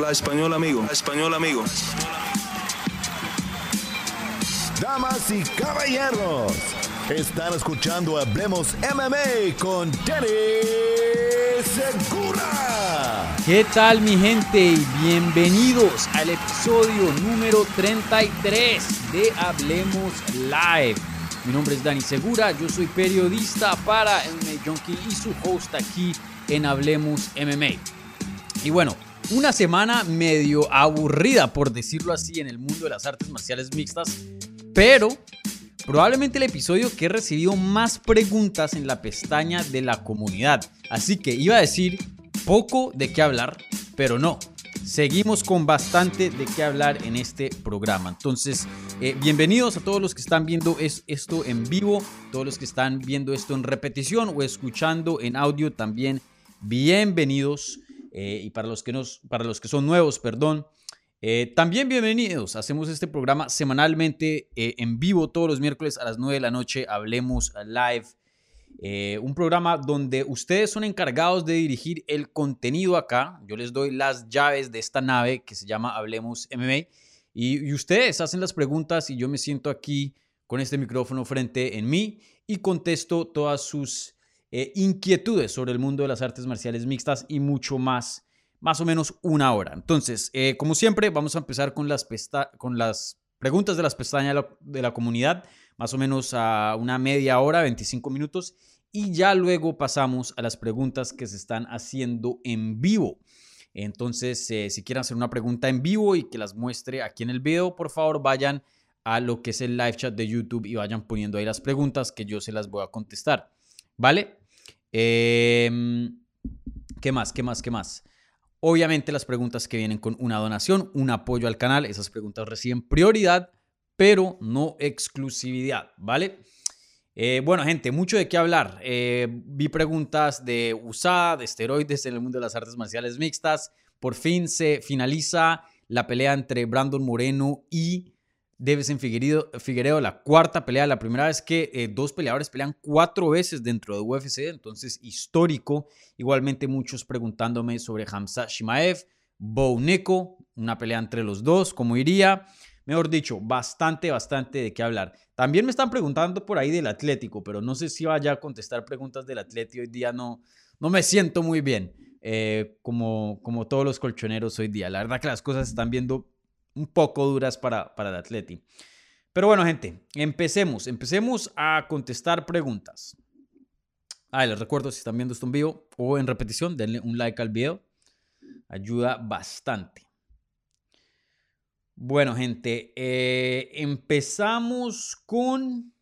La español amigo, español amigo. Damas y caballeros, están escuchando Hablemos MMA con Danny Segura. ¿Qué tal mi gente? Y bienvenidos al episodio número 33 de Hablemos Live. Mi nombre es Dani Segura, yo soy periodista para MMA Junkie y su host aquí en Hablemos MMA. Y bueno, una semana medio aburrida, por decirlo así, en el mundo de las artes marciales mixtas, pero probablemente el episodio que he recibido más preguntas en la pestaña de la comunidad. Así que iba a decir poco de qué hablar, pero no. Seguimos con bastante de qué hablar en este programa. Entonces, eh, bienvenidos a todos los que están viendo esto en vivo, todos los que están viendo esto en repetición o escuchando en audio también. Bienvenidos. Eh, y para los, que nos, para los que son nuevos, perdón. Eh, también bienvenidos. Hacemos este programa semanalmente en vivo todos los miércoles a las 9 de la noche. Hablemos live. Eh, un programa donde ustedes son encargados de dirigir el contenido acá. Yo les doy las llaves de esta nave que se llama Hablemos MMA. Y, ustedes hacen las preguntas y yo me siento aquí con este micrófono frente en mí y contesto todas sus eh, inquietudes sobre el mundo de las artes marciales mixtas y mucho más, más o menos una hora. Entonces, eh, como siempre, vamos a empezar con las, con las preguntas de las pestañas de la comunidad más o menos a una media hora, 25 minutos, y ya luego pasamos a las preguntas que se están haciendo en vivo. Entonces, eh, si quieren hacer una pregunta en vivo y que las muestre aquí en el video, por favor vayan a lo que es el live chat de YouTube y vayan poniendo ahí las preguntas que yo se las voy a contestar. ¿Vale? Em, ¿Qué más? ¿Qué más? ¿Qué más? Obviamente las preguntas que vienen con una donación, un apoyo al canal, esas preguntas reciben prioridad pero no exclusividad, ¿vale? Eh, bueno, gente, mucho de qué hablar. Eh, vi preguntas de USAD, de esteroides en el mundo de las artes marciales mixtas. Por fin se finaliza la pelea entre Brandon Moreno y Devesen Figueredo, la cuarta pelea, la primera vez que eh, dos peleadores pelean cuatro veces dentro de UFC, entonces histórico. Igualmente muchos preguntándome sobre Hamza Shimaev, Bo Neko, una pelea entre los dos, cómo iría. Mejor dicho, bastante, bastante de qué hablar. También me están preguntando por ahí del Atlético, pero no sé si vaya a contestar preguntas del Atlético. Hoy día no, no me siento muy bien, eh, como, como todos los colchoneros hoy día. La verdad que las cosas están viendo un poco duras para, para el Atleti. Pero bueno, gente, empecemos. Empecemos a contestar preguntas. Ah, les recuerdo, si están viendo esto en vivo o en repetición, denle un like al video. Ayuda bastante. Bueno, gente, eh, empezamos con...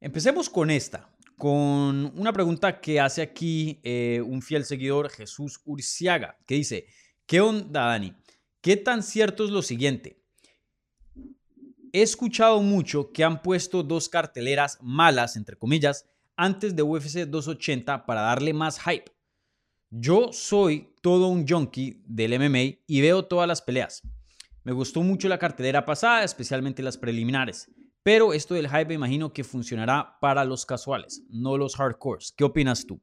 Empecemos con esta, con una pregunta que hace aquí eh, un fiel seguidor, Jesús Urciaga, que dice, ¿qué onda, Dani? ¿Qué tan cierto es lo siguiente? He escuchado mucho que han puesto dos carteleras malas, entre comillas, antes de UFC 280 para darle más hype. Yo soy todo un junkie del MMA y veo todas las peleas. Me gustó mucho la cartelera pasada, especialmente las preliminares. Pero esto del hype imagino que funcionará para los casuales, no los hardcores. ¿Qué opinas tú?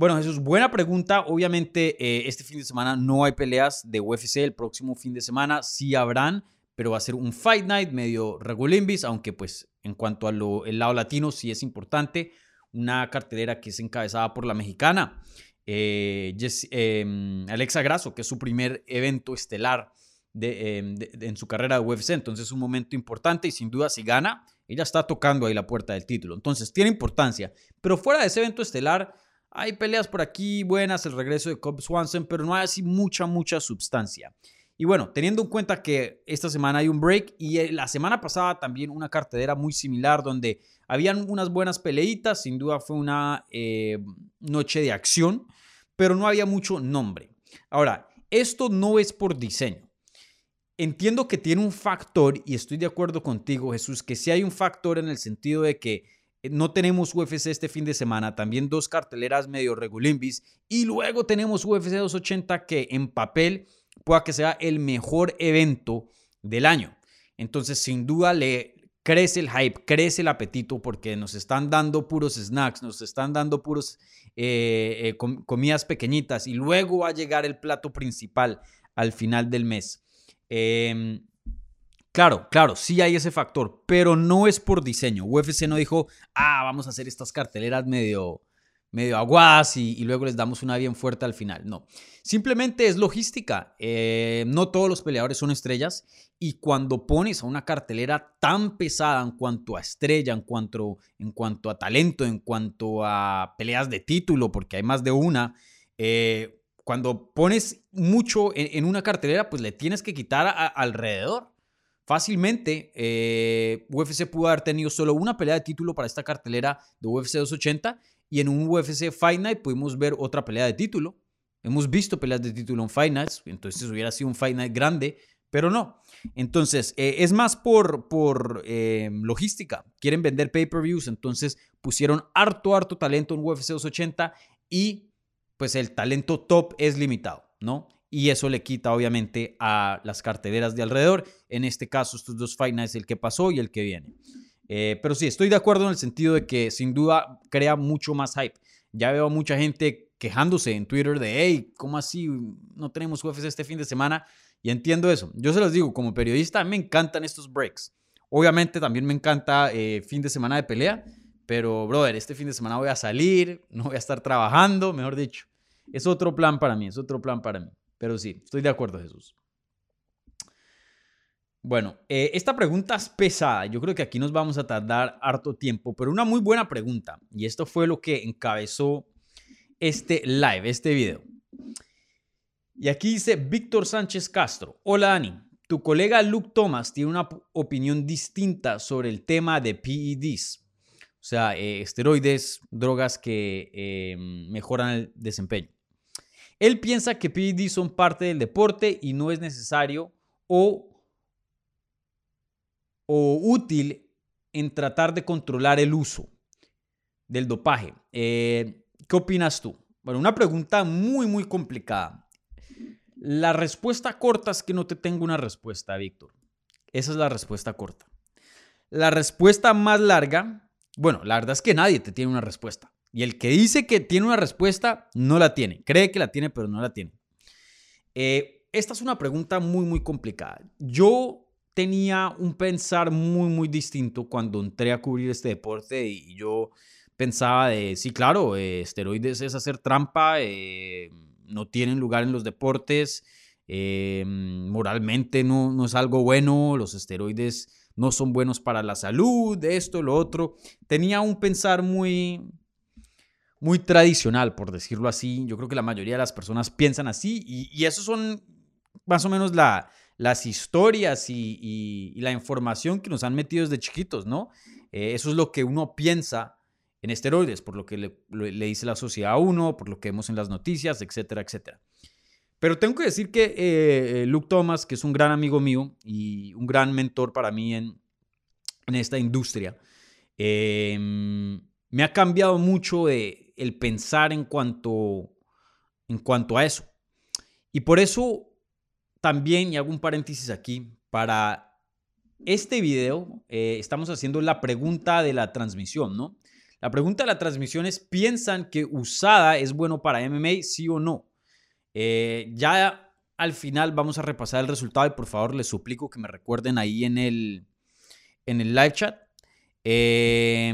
Bueno, Jesús, buena pregunta. Obviamente, eh, este fin de semana no hay peleas de UFC. El próximo fin de semana sí habrán, pero va a ser un Fight Night medio regulimbis, aunque pues en cuanto al lado latino sí es importante. Una cartelera que es encabezada por la mexicana. Eh, em, Alexa Grasso, que es su primer evento estelar em, en su carrera de UFC. Entonces es un momento importante y sin duda si gana, ella está tocando ahí la puerta del título. Entonces tiene importancia. Pero fuera de ese evento estelar, hay peleas por aquí buenas, el regreso de Cobb Swanson, pero no hay así mucha, mucha sustancia. Y bueno, teniendo en cuenta que esta semana hay un break y eh, la semana pasada también una cartelera muy similar donde habían unas buenas peleitas, sin duda fue una eh, noche de acción, pero no había mucho nombre. Ahora, esto no es por diseño. Entiendo que tiene un factor, y estoy de acuerdo contigo, Jesús, que sí hay un factor en el sentido de que no tenemos UFC este fin de semana, también dos carteleras medio regulimbis, y luego tenemos UFC 280 que en papel pueda que sea el mejor evento del año. Entonces, sin duda, le, crece el hype, crece el apetito porque nos están dando puros snacks, nos están dando puros eh, comidas pequeñitas y luego va a llegar el plato principal al final del mes. Em, claro, claro, sí hay ese factor, pero no es por diseño. UFC no dijo, ah, vamos a hacer estas carteleras medio, medio y, luego les damos una bien fuerte al final. No, simplemente es logística. Eh, no todos los peleadores son estrellas y cuando pones a una cartelera tan pesada en cuanto a estrella, en cuanto, en cuanto a talento, en cuanto a peleas de título, porque hay más de una, eh, cuando pones mucho en, una cartelera, pues le tienes que quitar alrededor. Fácilmente, eh, UFC pudo haber tenido solo una pelea de título para esta cartelera de UFC 280 y en un UFC Fight Night pudimos ver otra pelea de título. Hemos visto peleas de título en Fight Nights, entonces hubiera sido un Fight Night grande, pero no. Entonces, eh, es más por, por eh, logística. Quieren vender pay-per-views, entonces pusieron harto, harto talento en UFC 280 y pues el talento top es limitado, ¿no? Y eso le quita obviamente a las carteleras de alrededor. En este caso, estos dos Fight Nights, el que pasó y el que viene. Eh, pero sí, estoy de acuerdo en el sentido de que sin duda crea mucho más hype. Ya veo mucha gente quejándose en Twitter de, hey, ¿cómo así no tenemos UFC este fin de semana? Y entiendo eso. Yo se los digo, como periodista, me encantan estos breaks. Obviamente también me encanta eh, fin de semana de pelea, pero, brother, este fin de semana voy a salir, no voy a estar trabajando, mejor dicho. Es otro plan para mí, es otro plan para mí. Pero sí, estoy de acuerdo, Jesús. Bueno, eh, esta pregunta es pesada. Yo creo que aquí nos vamos a tardar harto tiempo, pero una muy buena pregunta. Y esto fue lo que encabezó este live, este video. Y aquí dice Víctor Sánchez Castro. Hola Dani, tu colega Luke Thomas tiene una opinión distinta sobre el tema de PEDs. O sea, eh, esteroides, drogas que eh, mejoran el desempeño. Él piensa que PED son parte del deporte y no es necesario o, o útil en tratar de controlar el uso del dopaje. Eh, ¿Qué opinas tú? Bueno, una pregunta muy, muy complicada. La respuesta corta es que no te tengo una respuesta, Víctor. Esa es la respuesta corta. La respuesta más larga, bueno, la verdad es que nadie te tiene una respuesta. Y el que dice que tiene una respuesta, no la tiene. Cree que la tiene, pero no la tiene. Eh, esta es una pregunta muy, muy complicada. Yo tenía un pensar muy, muy distinto cuando entré a cubrir este deporte y yo pensaba de, sí, claro, eh, esteroides es hacer trampa, eh, no tienen lugar en los deportes, moralmente no, no es algo bueno, los esteroides no son buenos para la salud, esto, lo otro. Tenía un pensar muy, muy tradicional, por decirlo así. Yo creo que la mayoría de las personas piensan así y, y eso son más o menos la, las historias y, la información que nos han metido desde chiquitos, ¿no? Eh, eso es lo que uno piensa en esteroides, por lo que le, dice la sociedad a uno, por lo que vemos en las noticias, etcétera, etcétera. Pero tengo que decir que eh, Luke Thomas, que es un gran amigo mío y un gran mentor para mí en, en esta industria, eh, me ha cambiado mucho de, el pensar en cuanto, en cuanto a eso. Y por eso también, y hago un paréntesis aquí, para este video eh, estamos haciendo la pregunta de la transmisión, ¿no? La pregunta de la transmisión es, ¿piensan que usada es bueno para MMA, sí o no? Eh, ya al final vamos a repasar el resultado y por favor les suplico que me recuerden ahí en el, en el live chat. Eh,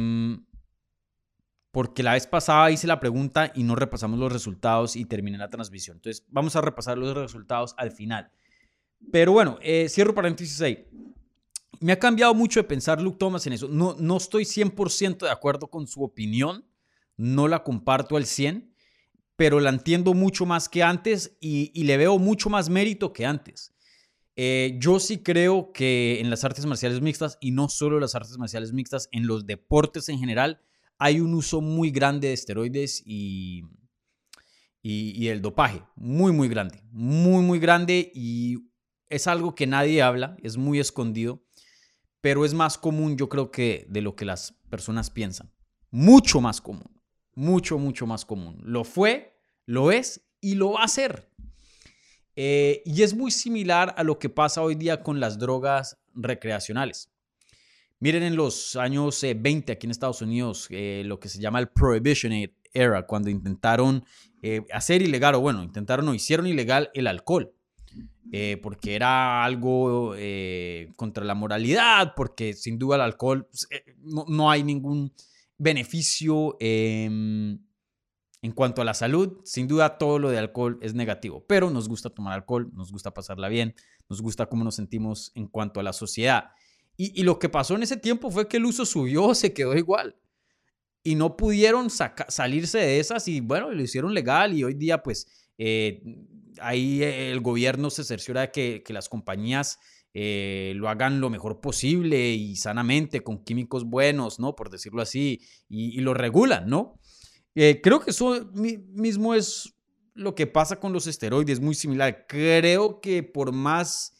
porque la vez pasada hice la pregunta y no repasamos los resultados y terminé la transmisión. Entonces, vamos a repasar los resultados al final. Pero bueno, eh, cierro paréntesis ahí. Me ha cambiado mucho de pensar Luke Thomas en eso. No, no estoy 100% de acuerdo con su opinión, no la comparto al 100, pero la entiendo mucho más que antes y, le veo mucho más mérito que antes. Eh, yo sí creo que en las artes marciales mixtas, y no solo las artes marciales mixtas, en los deportes en general, hay un uso muy grande de esteroides y, y, el dopaje, muy, muy grande, muy, muy grande y es algo que nadie habla, es muy escondido, pero es más común yo creo que de lo que las personas piensan. Mucho más común, mucho, mucho más común. Lo fue, lo es y lo va a ser. Eh, y es muy similar a lo que pasa hoy día con las drogas recreacionales. Miren en los años 20 eh, aquí en Estados Unidos eh, lo que se llama el Prohibition era, cuando intentaron eh, hacer ilegal, o bueno, intentaron o hicieron ilegal el alcohol. Eh, porque era algo contra la moralidad, porque sin duda el alcohol pues, no, hay ningún beneficio em, en cuanto a la salud. Sin duda todo lo de alcohol es negativo, pero nos gusta tomar alcohol, nos gusta pasarla bien, nos gusta cómo nos sentimos en cuanto a la sociedad. Y, lo que pasó en ese tiempo fue que el uso subió, se quedó igual. Y no pudieron salirse de esas y bueno, lo hicieron legal y hoy día pues eh, ahí el gobierno se cerciora de que, las compañías eh, lo hagan lo mejor posible y sanamente, con químicos buenos, ¿no? Por decirlo así, y, lo regulan, ¿no? Eh, creo que eso mismo es lo que pasa con los esteroides, muy similar. Creo que por más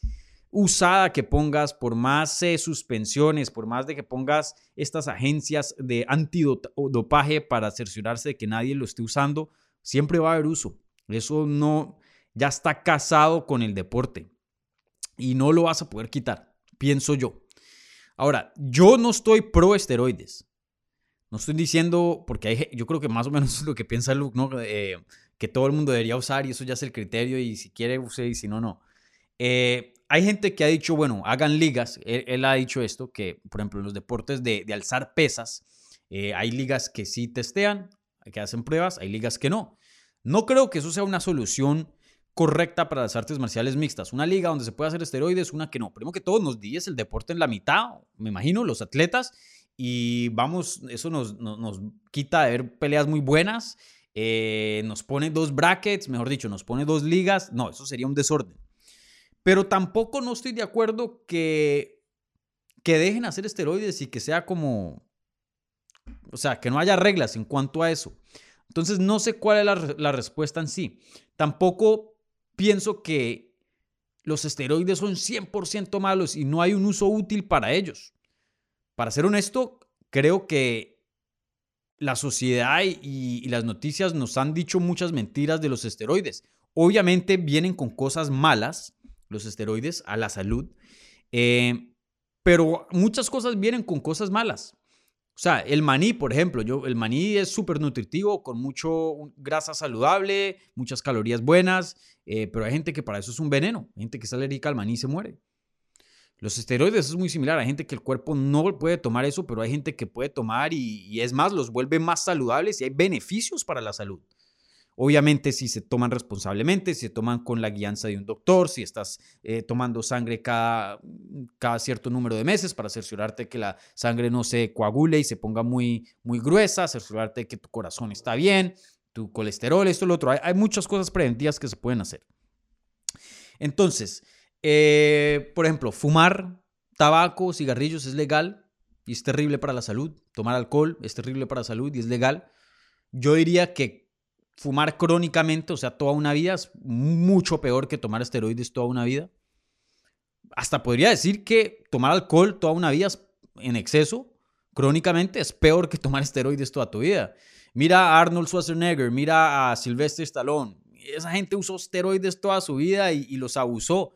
usada que pongas, por más eh, suspensiones, por más de que pongas estas agencias de antidopaje para cerciorarse de que nadie lo esté usando, siempre va a haber uso. Eso no, ya está casado con el deporte y no lo vas a poder quitar, pienso yo. Ahora, yo no estoy pro esteroides. No estoy diciendo, porque yo creo que más o menos es lo que piensa Luke, ¿no? Eh, que todo el mundo debería usar y eso ya es el criterio y si quiere use y si no, no. Eh, hay gente que ha dicho, bueno, hagan ligas. Él, ha dicho esto, que por ejemplo en los deportes de, alzar pesas, eh, hay ligas que sí testean, que hacen pruebas, hay ligas que no. No creo que eso sea una solución correcta para las artes marciales mixtas. Una liga donde se puede hacer esteroides, una que no. Primero que todo, nos dies el deporte en la mitad, me imagino, los atletas, y vamos, eso nos, nos, quita de ver peleas muy buenas, eh, nos pone dos brackets, mejor dicho, nos pone dos ligas. No, eso sería un desorden. Pero tampoco no estoy de acuerdo que, que dejen hacer esteroides y que sea como, o sea, que no haya reglas en cuanto a eso. Entonces no sé cuál es la, respuesta en sí. Tampoco pienso que los esteroides son 100% malos y no hay un uso útil para ellos. Para ser honesto, creo que la sociedad y, las noticias nos han dicho muchas mentiras de los esteroides. Obviamente vienen con cosas malas, los esteroides a la salud. Eh, pero muchas cosas vienen con cosas malas. O sea, el maní, por ejemplo, yo, el maní es súper nutritivo, con mucho grasa saludable, muchas calorías buenas, eh, pero hay gente que para eso es un veneno. Hay gente que es alérgica al maní y se muere. Los esteroides es muy similar. Hay gente que el cuerpo no puede tomar eso, pero hay gente que puede tomar y es más, los vuelve más saludables y hay beneficios para la salud. Obviamente si se toman responsablemente, si se toman con la guianza de un doctor, si estás eh, tomando sangre cada, cada cierto número de meses para cerciorarte que la sangre no se coagule y se ponga muy, muy gruesa, cerciorarte que tu corazón está bien, tu colesterol, esto, lo otro. Hay, muchas cosas preventivas que se pueden hacer. Entonces, eh, por ejemplo, fumar tabaco, cigarrillos es legal y es terrible para la salud. Tomar alcohol es terrible para la salud y es legal. Yo diría que fumar crónicamente, o sea, toda una vida, es mucho peor que tomar esteroides toda una vida. Hasta podría decir que tomar alcohol toda una vida en exceso, crónicamente, es peor que tomar esteroides toda tu vida. Mira a Arnold Schwarzenegger, mira a Sylvester Stallone. Esa gente usó esteroides toda su vida y, los abusó.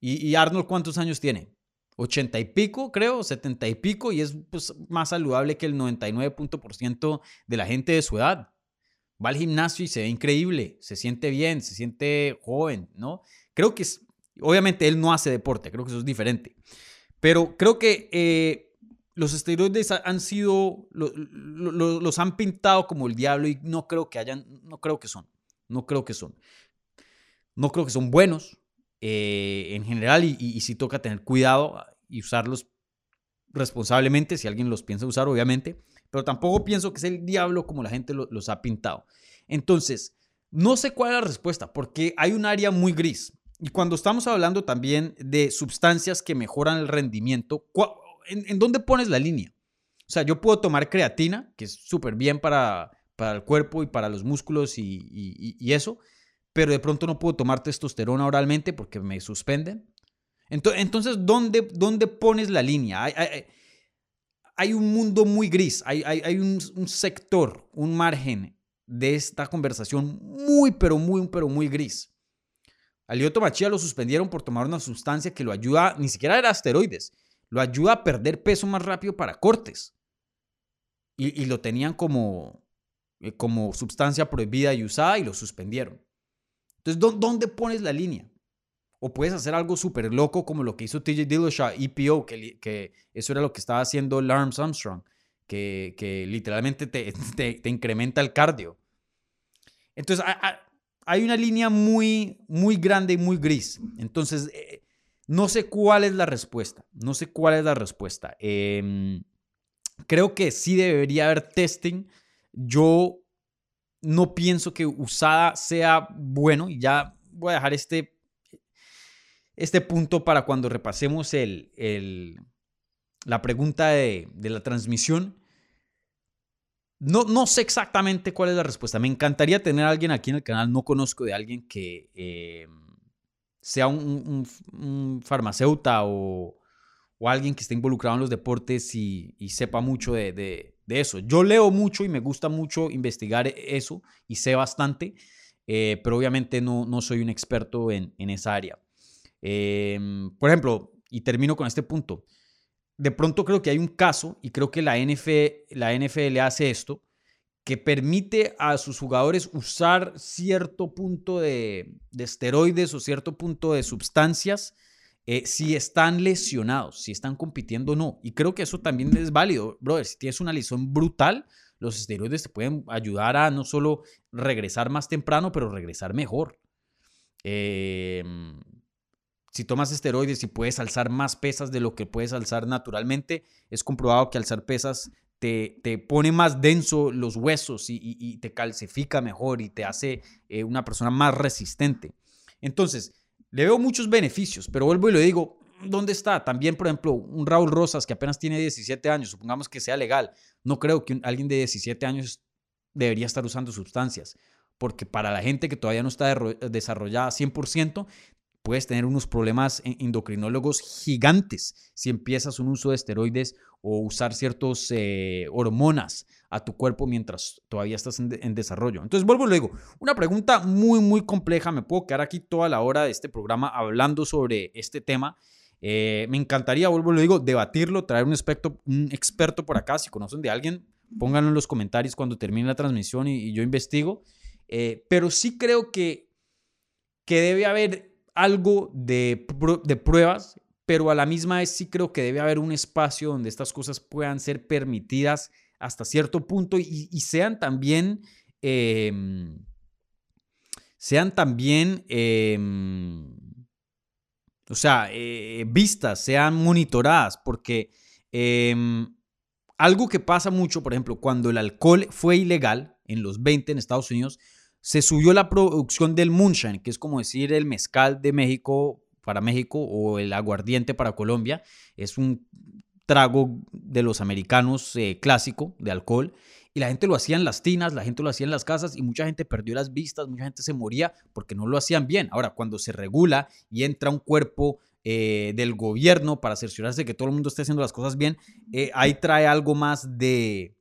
Y, Arnold, ¿cuántos años tiene? 80 y pico, creo, 70 y pico, y es pues, más saludable que el 99% de la gente de su edad va al gimnasio y se ve increíble, se siente bien, se siente joven, ¿no? Creo que es, obviamente él no hace deporte, creo que eso es diferente, pero creo que eh, los esteroides han sido, los han pintado como el diablo y no creo que hayan, no creo que son, no creo que son, no creo que son buenos eh, en general y, y, y sí toca tener cuidado y usarlos responsablemente si alguien los piensa usar, obviamente pero tampoco pienso que es el diablo como la gente los ha pintado. Entonces, no sé cuál es la respuesta, porque hay un área muy gris. Y cuando estamos hablando también de sustancias que mejoran el rendimiento, ¿en, dónde pones la línea? O sea, yo puedo tomar creatina, que es súper bien para, para el cuerpo y para los músculos y, eso, pero de pronto no puedo tomar testosterona oralmente porque me suspenden. Entonces, ¿dónde, dónde pones la línea? Hay, hay un mundo muy gris, hay, un, sector, un margen de esta conversación muy, pero muy, pero muy gris. A Lioto lo suspendieron por tomar una sustancia que lo ayuda, ni siquiera era asteroides, lo ayuda a perder peso más rápido para cortes. Y, lo tenían como, eh, como sustancia prohibida y usada y lo suspendieron. Entonces, ¿dónde pones la línea? O puedes hacer algo súper loco como lo que hizo TJ Dillashaw, EPO, que, que, eso era lo que estaba haciendo Lance Armstrong, que, que literalmente te, te, incrementa el cardio. Entonces, hay una línea muy, muy grande y muy gris. Entonces, eh, no sé cuál es la respuesta. No sé cuál es la respuesta. Em, creo que sí debería haber testing. Yo no pienso que usada sea bueno y ya voy a dejar este este punto para cuando repasemos el, la pregunta de, la transmisión. No, no, sé exactamente cuál es la respuesta. Me encantaría tener a alguien aquí en el canal. No conozco de alguien que eh, sea un, un, farmacéuta o, alguien que esté involucrado en los deportes y, sepa mucho de, eso. Yo leo mucho y me gusta mucho investigar eso y sé bastante, eh, pero obviamente no, no, soy un experto en, en esa área. Em, por ejemplo, y termino con este punto, de pronto creo que hay un caso, y creo que la NFL, la NFL hace esto, que permite a sus jugadores usar cierto punto de, esteroides o cierto punto de sustancias eh, si están lesionados, si están compitiendo o no. Y creo que eso también es válido, brother. Si tienes una lesión brutal, los esteroides te pueden ayudar a no solo regresar más temprano, pero regresar mejor. Eh, si tomas esteroides y puedes alzar más pesas de lo que puedes alzar naturalmente, es comprobado que alzar pesas te, te pone más denso los huesos y, te calcifica mejor y te hace eh, una persona más resistente. Entonces, le veo muchos beneficios, pero vuelvo y lo digo, ¿dónde está? También, por ejemplo, un Raúl Rosas que apenas tiene 17 años, supongamos que sea legal, no creo que alguien de 17 años debería estar usando sustancias porque para la gente que todavía no está desarrollada 100%, puedes tener unos problemas endocrinólogos gigantes si empiezas un uso de esteroides o usar ciertas eh, hormonas a tu cuerpo mientras todavía estás en, desarrollo. Entonces, vuelvo y digo, una pregunta muy, muy compleja. Me puedo quedar aquí toda la hora de este programa hablando sobre este tema. Eh, me encantaría, vuelvo y lo digo, debatirlo, traer un experto, un experto por acá. Si conocen de alguien, pónganlo en los comentarios cuando termine la transmisión y, yo investigo. Eh, pero sí creo que, que debe haber algo de, de pruebas, pero a la misma vez sí creo que debe haber un espacio donde estas cosas puedan ser permitidas hasta cierto punto y, sean también, em, sean también, em, o sea, eh, vistas, sean monitoradas, porque em, algo que pasa mucho, por ejemplo, cuando el alcohol fue ilegal en los 20 en Estados Unidos, se subió la producción del moonshine, que es como decir el mezcal de México para México o el aguardiente para Colombia. Es un trago de los americanos eh, clásico de alcohol. Y la gente lo hacía en las tinas, la gente lo hacía en las casas y mucha gente perdió las vistas, mucha gente se moría porque no lo hacían bien. Ahora, cuando se regula y entra un cuerpo eh, del gobierno para cerciorarse de que todo el mundo esté haciendo las cosas bien, eh, ahí trae algo más de,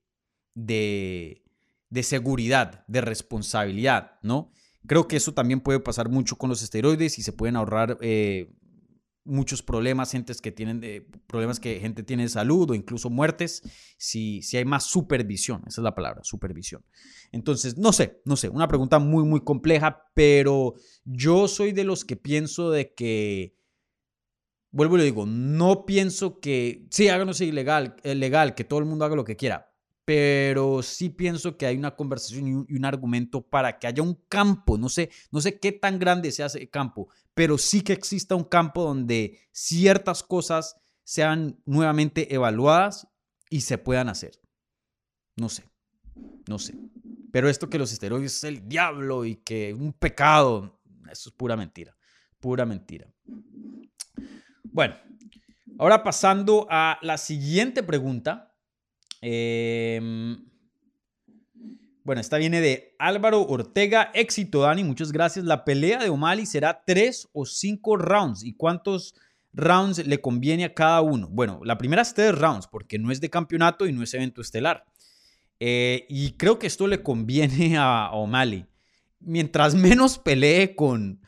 de, de seguridad, de responsabilidad, ¿no? Creo que eso también puede pasar mucho con los esteroides y se pueden ahorrar eh, muchos problemas, gentes que tienen eh, problemas que gente tiene de salud o incluso muertes, si, si hay más supervisión, esa es la palabra, supervisión. Entonces, no sé, no sé, una pregunta muy, muy compleja, pero yo soy de los que pienso de que, vuelvo y le digo, no pienso que, sí, háganos ilegal, legal, que todo el mundo haga lo que quiera, pero sí pienso que hay una conversación y un, argumento para que haya un campo, no sé, no sé qué tan grande sea ese campo, pero sí que exista un campo donde ciertas cosas sean nuevamente evaluadas y se puedan hacer. No sé, no sé. Pero esto que los esteroides es el diablo y que un pecado, eso es pura mentira, pura mentira. Bueno, ahora pasando a la siguiente pregunta Em, bueno, esta viene de Álvaro Ortega. Éxito, Dani. Muchas gracias. La pelea de O'Malley será tres o cinco rounds. ¿Y cuántos rounds le conviene a cada uno? Bueno, la primera es tres rounds porque no es de campeonato y no es evento estelar. Eh, y creo que esto le conviene a, O'Malley. Mientras menos pelee con,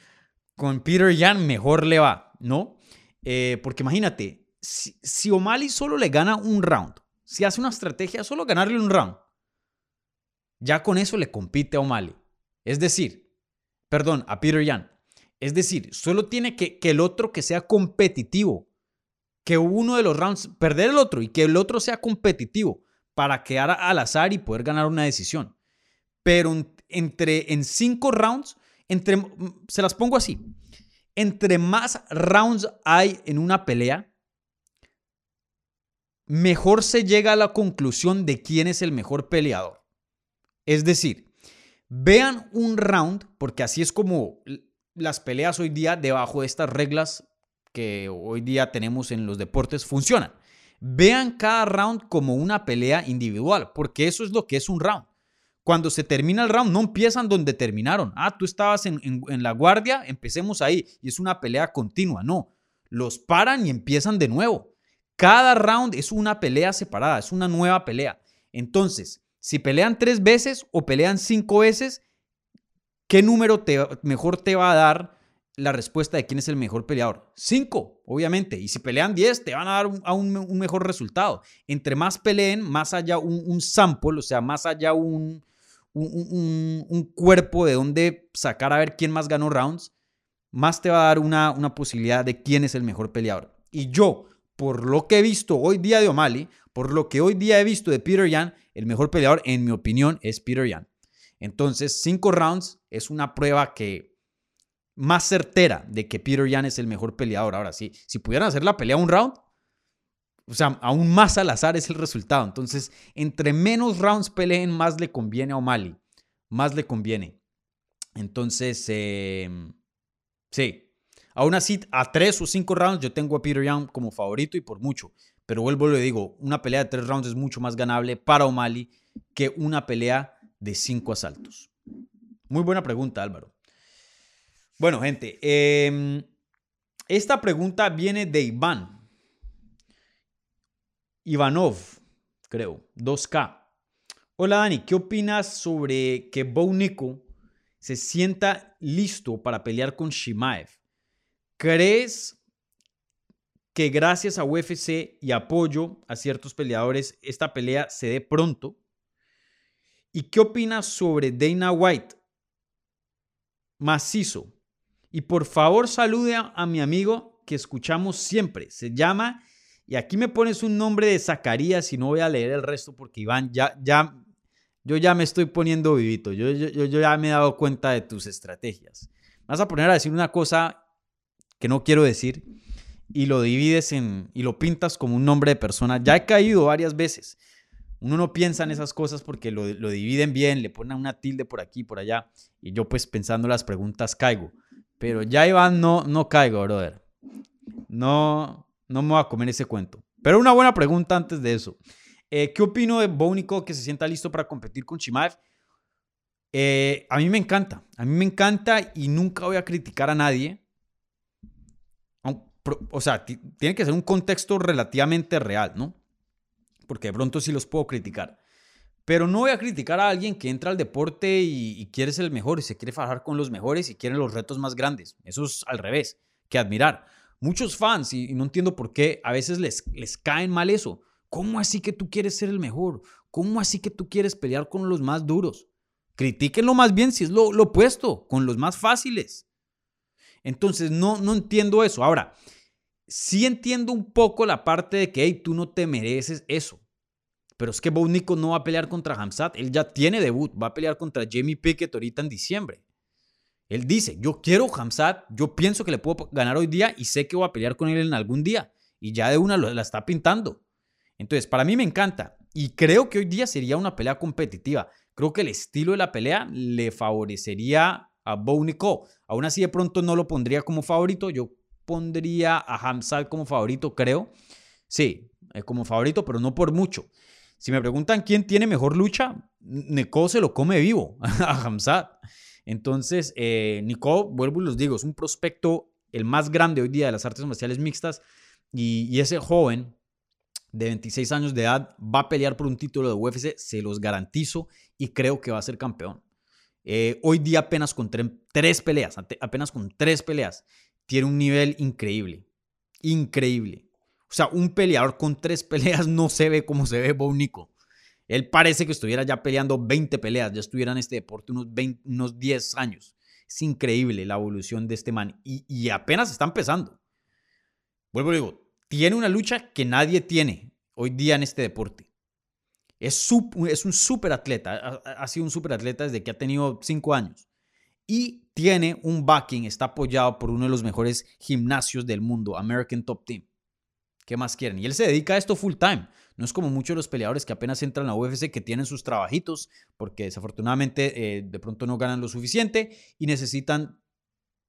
con Peter Yan, mejor le va, ¿no? Eh, porque imagínate, si, si O'Malley solo le gana un round, si hace una estrategia, solo ganarle un round. ya con eso le compite a O'Malley. Es decir, perdón, a Peter Yan. Es decir, solo tiene que, que el otro que sea competitivo, que uno de los rounds, perder el otro y que el otro sea competitivo para quedar al azar y poder ganar una decisión. Pero entre en cinco rounds, entre, se las pongo así, entre más rounds hay en una pelea, mejor se llega a la conclusión de quién es el mejor peleador. Es decir, vean un round, porque así es como las peleas hoy día debajo de estas reglas que hoy día tenemos en los deportes funcionan. Vean cada round como una pelea individual, porque eso es lo que es un round. Cuando se termina el round, no empiezan donde terminaron. Ah, tú estabas en, la guardia, empecemos ahí. Y es una pelea continua. No, los paran y empiezan de nuevo. Cada round es una pelea separada, es una nueva pelea. Entonces, si pelean tres veces o pelean cinco veces, ¿qué número te, mejor te va a dar la respuesta de quién es el mejor peleador? Cinco, obviamente. Y si pelean diez, te van a dar un, un, mejor resultado. Entre más peleen, más haya un, un sample, o sea, más haya un, un, cuerpo de donde sacar a ver quién más ganó rounds, más te va a dar una, una posibilidad de quién es el mejor peleador. Y yo, por lo que he visto hoy día de O'Malley, por lo que hoy día he visto de Peter Yan, el mejor peleador, en mi opinión, es Peter Yan. Entonces, cinco rounds es una prueba que más certera de que Peter Yan es el mejor peleador. Ahora sí, si pudieran hacer la pelea un round, o sea, aún más al azar es el resultado. Entonces, entre menos rounds peleen, más le conviene a O'Malley. Más le conviene. Entonces, em, sí. Aún así, a tres o cinco rounds yo tengo a Peter Young como favorito y por mucho. Pero vuelvo y le digo, una pelea de tres rounds es mucho más ganable para O'Malley que una pelea de cinco asaltos. Muy buena pregunta, Álvaro. Bueno, gente, em, esta pregunta viene de Iván. Ivanov, creo, 2K. Hola Dani, ¿qué opinas sobre que Bo Nico se sienta listo para pelear con Shimaev? ¿Crees que gracias a UFC y apoyo a ciertos peleadores esta pelea se dé pronto? ¿Y qué opinas sobre Dana White? Macizo. Y por favor salude a mi amigo que escuchamos siempre. Se llama y aquí me pones un nombre de Zacarías y no voy a leer el resto porque Iván, ya, ya, yo ya me estoy poniendo vivito. Yo, yo, yo ya me he dado cuenta de tus estrategias. vas a poner a decir una cosa que no quiero decir y lo divides en y lo pintas como un nombre de persona. Ya he caído varias veces. Uno no piensa en esas cosas porque lo, lo dividen bien, le ponen una tilde por aquí, por allá. Y yo pues pensando las preguntas caigo. Pero ya Iván no, no caigo, brother. No, no me voy a comer ese cuento. Pero una buena pregunta antes de eso. Eh, ¿Qué opino de Bonico que se sienta listo para competir con Chimaev? Eh, a mí me encanta. A mí me encanta y nunca voy a criticar a nadie. O sea, tiene que ser un contexto relativamente real, ¿no? Porque de pronto sí los puedo criticar. Pero no voy a criticar a alguien que entra al deporte y, quiere ser el mejor y se quiere fajar con los mejores y quiere los retos más grandes. Eso es al revés, que admirar muchos fans, y, no entiendo por qué, a veces les, les caen mal eso. ¿Cómo así que tú quieres ser el mejor? ¿Cómo así que tú quieres pelear con los más duros? Critíquenlo más bien si es lo, lo opuesto, con los más fáciles. Entonces, no, no entiendo eso. Ahora, sí entiendo un poco la parte de que hey, tú no te mereces eso. Pero es que Bo no va a pelear contra Hamzat. Él ya tiene debut. Va a pelear contra Jamie Pickett ahorita en diciembre. Él dice, yo quiero Hamzat, yo pienso que le puedo ganar hoy día y sé que voy a pelear con él en algún día. Y ya de una la está pintando. Entonces, para mí me encanta. Y creo que hoy día sería una pelea competitiva. Creo que el estilo de la pelea le favorecería a Bo Aún así, de pronto no lo pondría como favorito. Yo pondría a Hamzat como favorito, creo. Sí, eh, como favorito, pero no por mucho. Si me preguntan quién tiene mejor lucha, Neko se lo come vivo a Hamzat. Entonces, eh, Nico, vuelvo y los digo, es un prospecto el más grande hoy día de las artes marciales mixtas y, ese joven de 26 años de edad va a pelear por un título de UFC, se los garantizo y creo que va a ser campeón. Eh, hoy día apenas con tres peleas, apenas con tres peleas, tiene un nivel increíble, increíble. O sea, un peleador con tres peleas no se ve como se ve Nico. Él parece que estuviera ya peleando 20 peleas, ya estuviera en este deporte unos, unos 10 años. Es increíble la evolución de este man y, y apenas está empezando. Vuelvo y digo, tiene una lucha que nadie tiene hoy día en este deporte. Es, es un super atleta, ha, sido un super atleta desde que ha tenido 5 años y tiene un backing, está apoyado por uno de los mejores gimnasios del mundo, American Top Team. ¿Qué más quieren? Y él se dedica a esto full time. No es como muchos de los peleadores que apenas entran a la UFC que tienen sus trabajitos porque desafortunadamente eh, de pronto no ganan lo suficiente y necesitan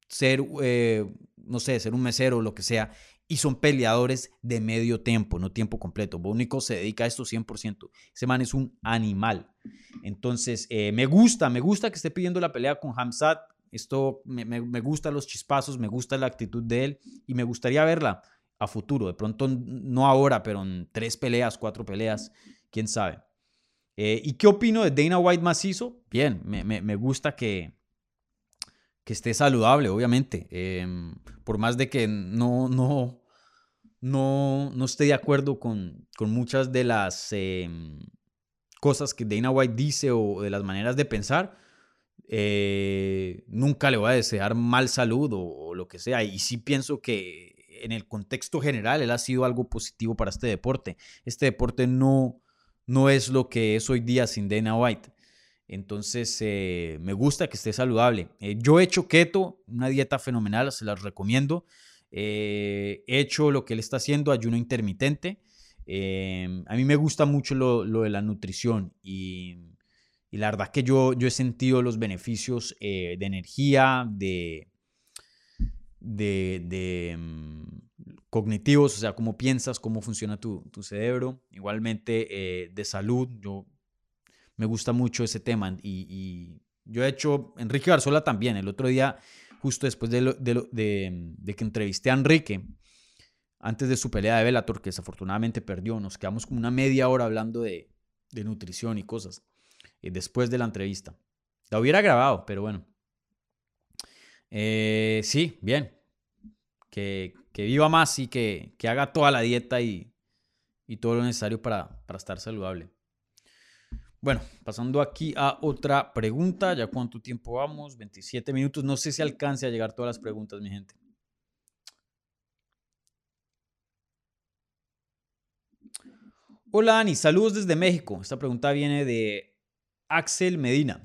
ser, eh, no sé, ser un mesero o lo que sea. Y son peleadores de medio tiempo, no tiempo completo. Bónico se dedica a esto 100%. Ese man es un animal. Entonces, eh, me gusta, me gusta que esté pidiendo la pelea con Hamzat. Esto me, me, gusta los chispazos, me gusta la actitud de él y me gustaría verla a futuro. De pronto, no ahora, pero en tres peleas, cuatro peleas, quién sabe. Eh, ¿Y qué opino de Dana White macizo? Bien, me, me, gusta que, que esté saludable, obviamente. Eh, por más de que no, no, no, no esté de acuerdo con, con muchas de las eh, cosas que Dana White dice o de las maneras de pensar, eh, nunca le voy a desear mal salud o, o, lo que sea. Y sí pienso que en el contexto general él ha sido algo positivo para este deporte. Este deporte no, no es lo que es hoy día sin Dana White. Entonces, eh, me gusta que esté saludable. Eh, yo he hecho keto, una dieta fenomenal, se las recomiendo. Eh, he hecho lo que él está haciendo, ayuno intermitente. Eh, a mí me gusta mucho lo, lo de la nutrición y, la verdad que yo, yo he sentido los beneficios eh, de energía, de, de, de um, cognitivos, o sea, cómo piensas, cómo funciona tu, tu cerebro. Igualmente eh, de salud, yo me gusta mucho ese tema y, y, yo he hecho, Enrique Garzola también, el otro día, justo después de, lo, de, lo, de, que entrevisté a Enrique, antes de su pelea de Bellator, que desafortunadamente perdió, nos quedamos como una media hora hablando de, nutrición y cosas, eh, después de la entrevista. La hubiera grabado, pero bueno. Eh, sí, bien. Que, viva más y que, haga toda la dieta y, todo lo necesario para, estar saludable. Bueno, pasando aquí a otra pregunta. ¿Ya cuánto tiempo vamos? 27 minutos. No sé si alcance a llegar todas las preguntas, mi gente. Hola Ani, saludos desde México. Esta pregunta viene de Axel Medina.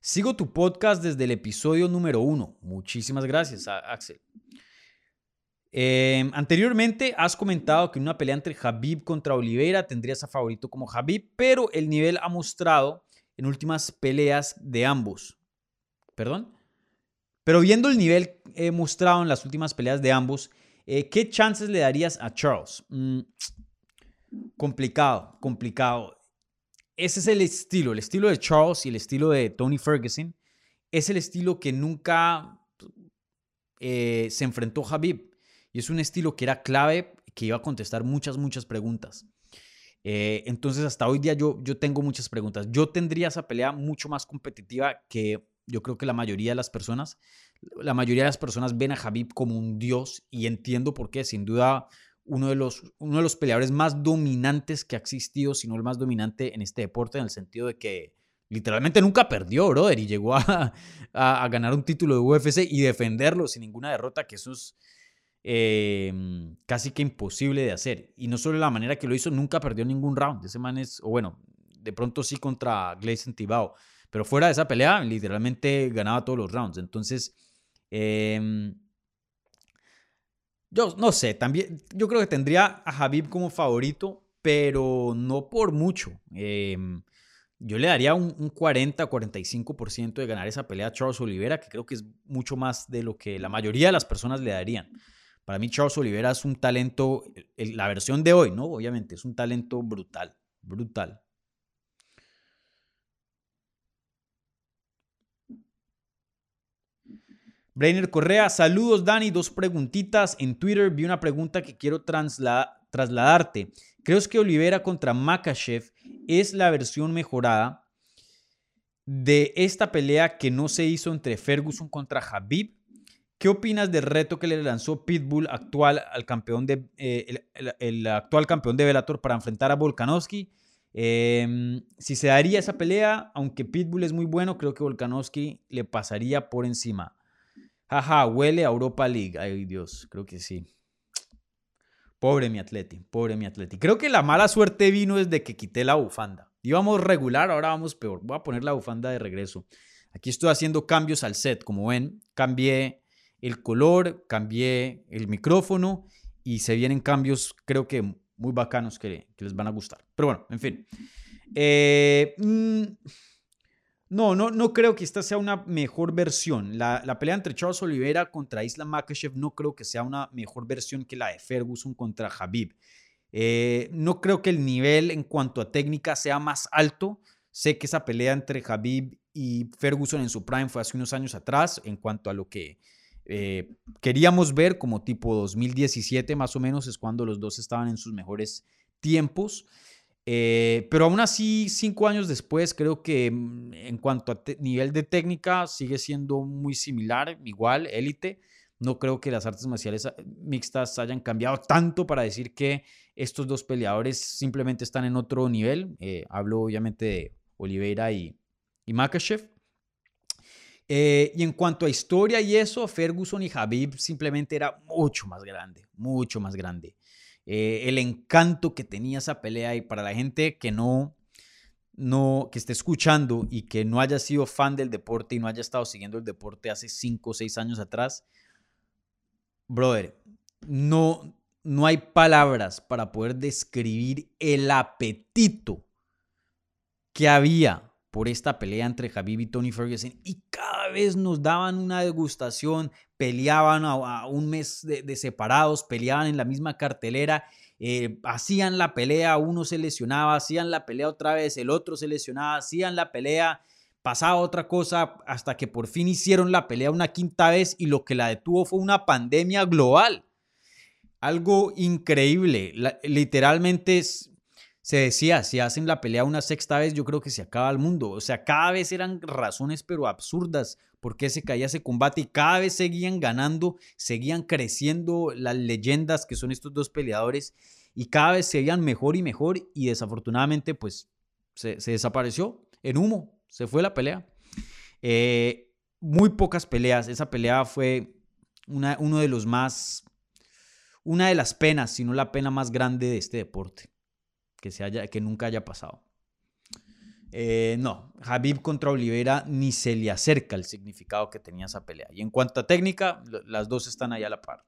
Sigo tu podcast desde el episodio número uno. Muchísimas gracias, Axel. Eh, anteriormente has comentado que en una pelea entre Habib contra Oliveira tendrías a favorito como Habib, pero el nivel ha mostrado en últimas peleas de ambos. ¿Perdón? Pero viendo el nivel eh, mostrado en las últimas peleas de ambos, eh, ¿qué chances le darías a Charles? Mm, complicado, complicado. Ese es el estilo, el estilo de Charles y el estilo de Tony Ferguson. Es el estilo que nunca eh, se enfrentó Habib. Y es un estilo que era clave, que iba a contestar muchas, muchas preguntas. Eh, entonces, hasta hoy día yo, yo tengo muchas preguntas. Yo tendría esa pelea mucho más competitiva que yo creo que la mayoría de las personas. La mayoría de las personas ven a Habib como un dios y entiendo por qué. Sin duda, uno de, los, uno de los peleadores más dominantes que ha existido, si no el más dominante en este deporte, en el sentido de que literalmente nunca perdió, brother, y llegó a, a, ganar un título de UFC y defenderlo sin ninguna derrota, que eso es eh, casi que imposible de hacer. Y no solo la manera que lo hizo, nunca perdió ningún round. Ese man es, o bueno, de pronto sí contra Gleison Tibao, pero fuera de esa pelea, literalmente ganaba todos los rounds. Entonces, eh, yo no sé, también yo creo que tendría a Habib como favorito, pero no por mucho. Eh, yo le daría un, un 40-45% de ganar esa pelea a Charles Oliveira, que creo que es mucho más de lo que la mayoría de las personas le darían. Para mí Charles Oliveira es un talento, la versión de hoy, ¿no? Obviamente, es un talento brutal, brutal. Brainer Correa, saludos Dani, dos preguntitas. En Twitter vi una pregunta que quiero trasla trasladarte. ¿Crees que Olivera contra Makachev es la versión mejorada de esta pelea que no se hizo entre Ferguson contra Habib? ¿Qué opinas del reto que le lanzó Pitbull actual al campeón de, eh, el, actual campeón de Bellator para enfrentar a Volkanovski? Em, si se daría esa pelea, aunque Pitbull es muy bueno, creo que Volkanovski le pasaría por encima. Jaja, huele a Europa League. Ay Dios, creo que sí. Pobre mi atleti, pobre mi atleti. Creo que la mala suerte vino desde que quité la bufanda. Íbamos regular, ahora vamos peor. Voy a poner la bufanda de regreso. Aquí estoy haciendo cambios al set, como ven. Cambié el color, cambié el micrófono y se vienen cambios, creo que muy bacanos que, les van a gustar. Pero bueno, en fin. Eh, mm, no, no, no creo que esta sea una mejor versión. La, pelea entre Charles Oliveira contra Islam Makhachev no creo que sea una mejor versión que la de Ferguson contra Habib. Eh, no creo que el nivel en cuanto a técnica sea más alto. Sé que esa pelea entre Habib y Ferguson en su prime fue hace unos años atrás en cuanto a lo que eh, queríamos ver como tipo 2017 más o menos es cuando los dos estaban en sus mejores tiempos. Eh, pero aún así, cinco años después, creo que mm, en cuanto a nivel de técnica sigue siendo muy similar, igual, élite. No creo que las artes marciales mixtas hayan cambiado tanto para decir que estos dos peleadores simplemente están en otro nivel. Eh, hablo obviamente de Oliveira y, y. Eh, y en cuanto a historia y eso, Ferguson y Habib simplemente era mucho más grande, mucho más grande. Eh, el encanto que tenía esa pelea y para la gente que no, no, que esté escuchando y que no haya sido fan del deporte y no haya estado siguiendo el deporte hace 5 o 6 años atrás, brother, no, no hay palabras para poder describir el apetito que había por esta pelea entre Habib y Tony Ferguson y cada vez nos daban una degustación, peleaban a, un mes de, separados, peleaban en la misma cartelera, eh, hacían la pelea, uno se lesionaba, hacían la pelea otra vez, el otro se lesionaba, hacían la pelea, pasaba otra cosa hasta que por fin hicieron la pelea una quinta vez y lo que la detuvo fue una pandemia global. Algo increíble, literalmente es, se decía, si hacen la pelea una sexta vez, yo creo que se acaba el mundo. O sea, cada vez eran razones pero absurdas por qué se caía ese combate y cada vez seguían ganando, seguían creciendo las leyendas que son estos dos peleadores y cada vez se veían mejor y mejor y desafortunadamente pues se, desapareció en humo, se fue la pelea. Eh, muy pocas peleas, esa pelea fue una, uno de los más, una de las penas, si no la pena más grande de este deporte que, se que nunca haya pasado. Eh, no, Habib contra Oliveira ni se le acerca el significado que tenía esa pelea. Y en cuanto a técnica, las dos están ahí a la par.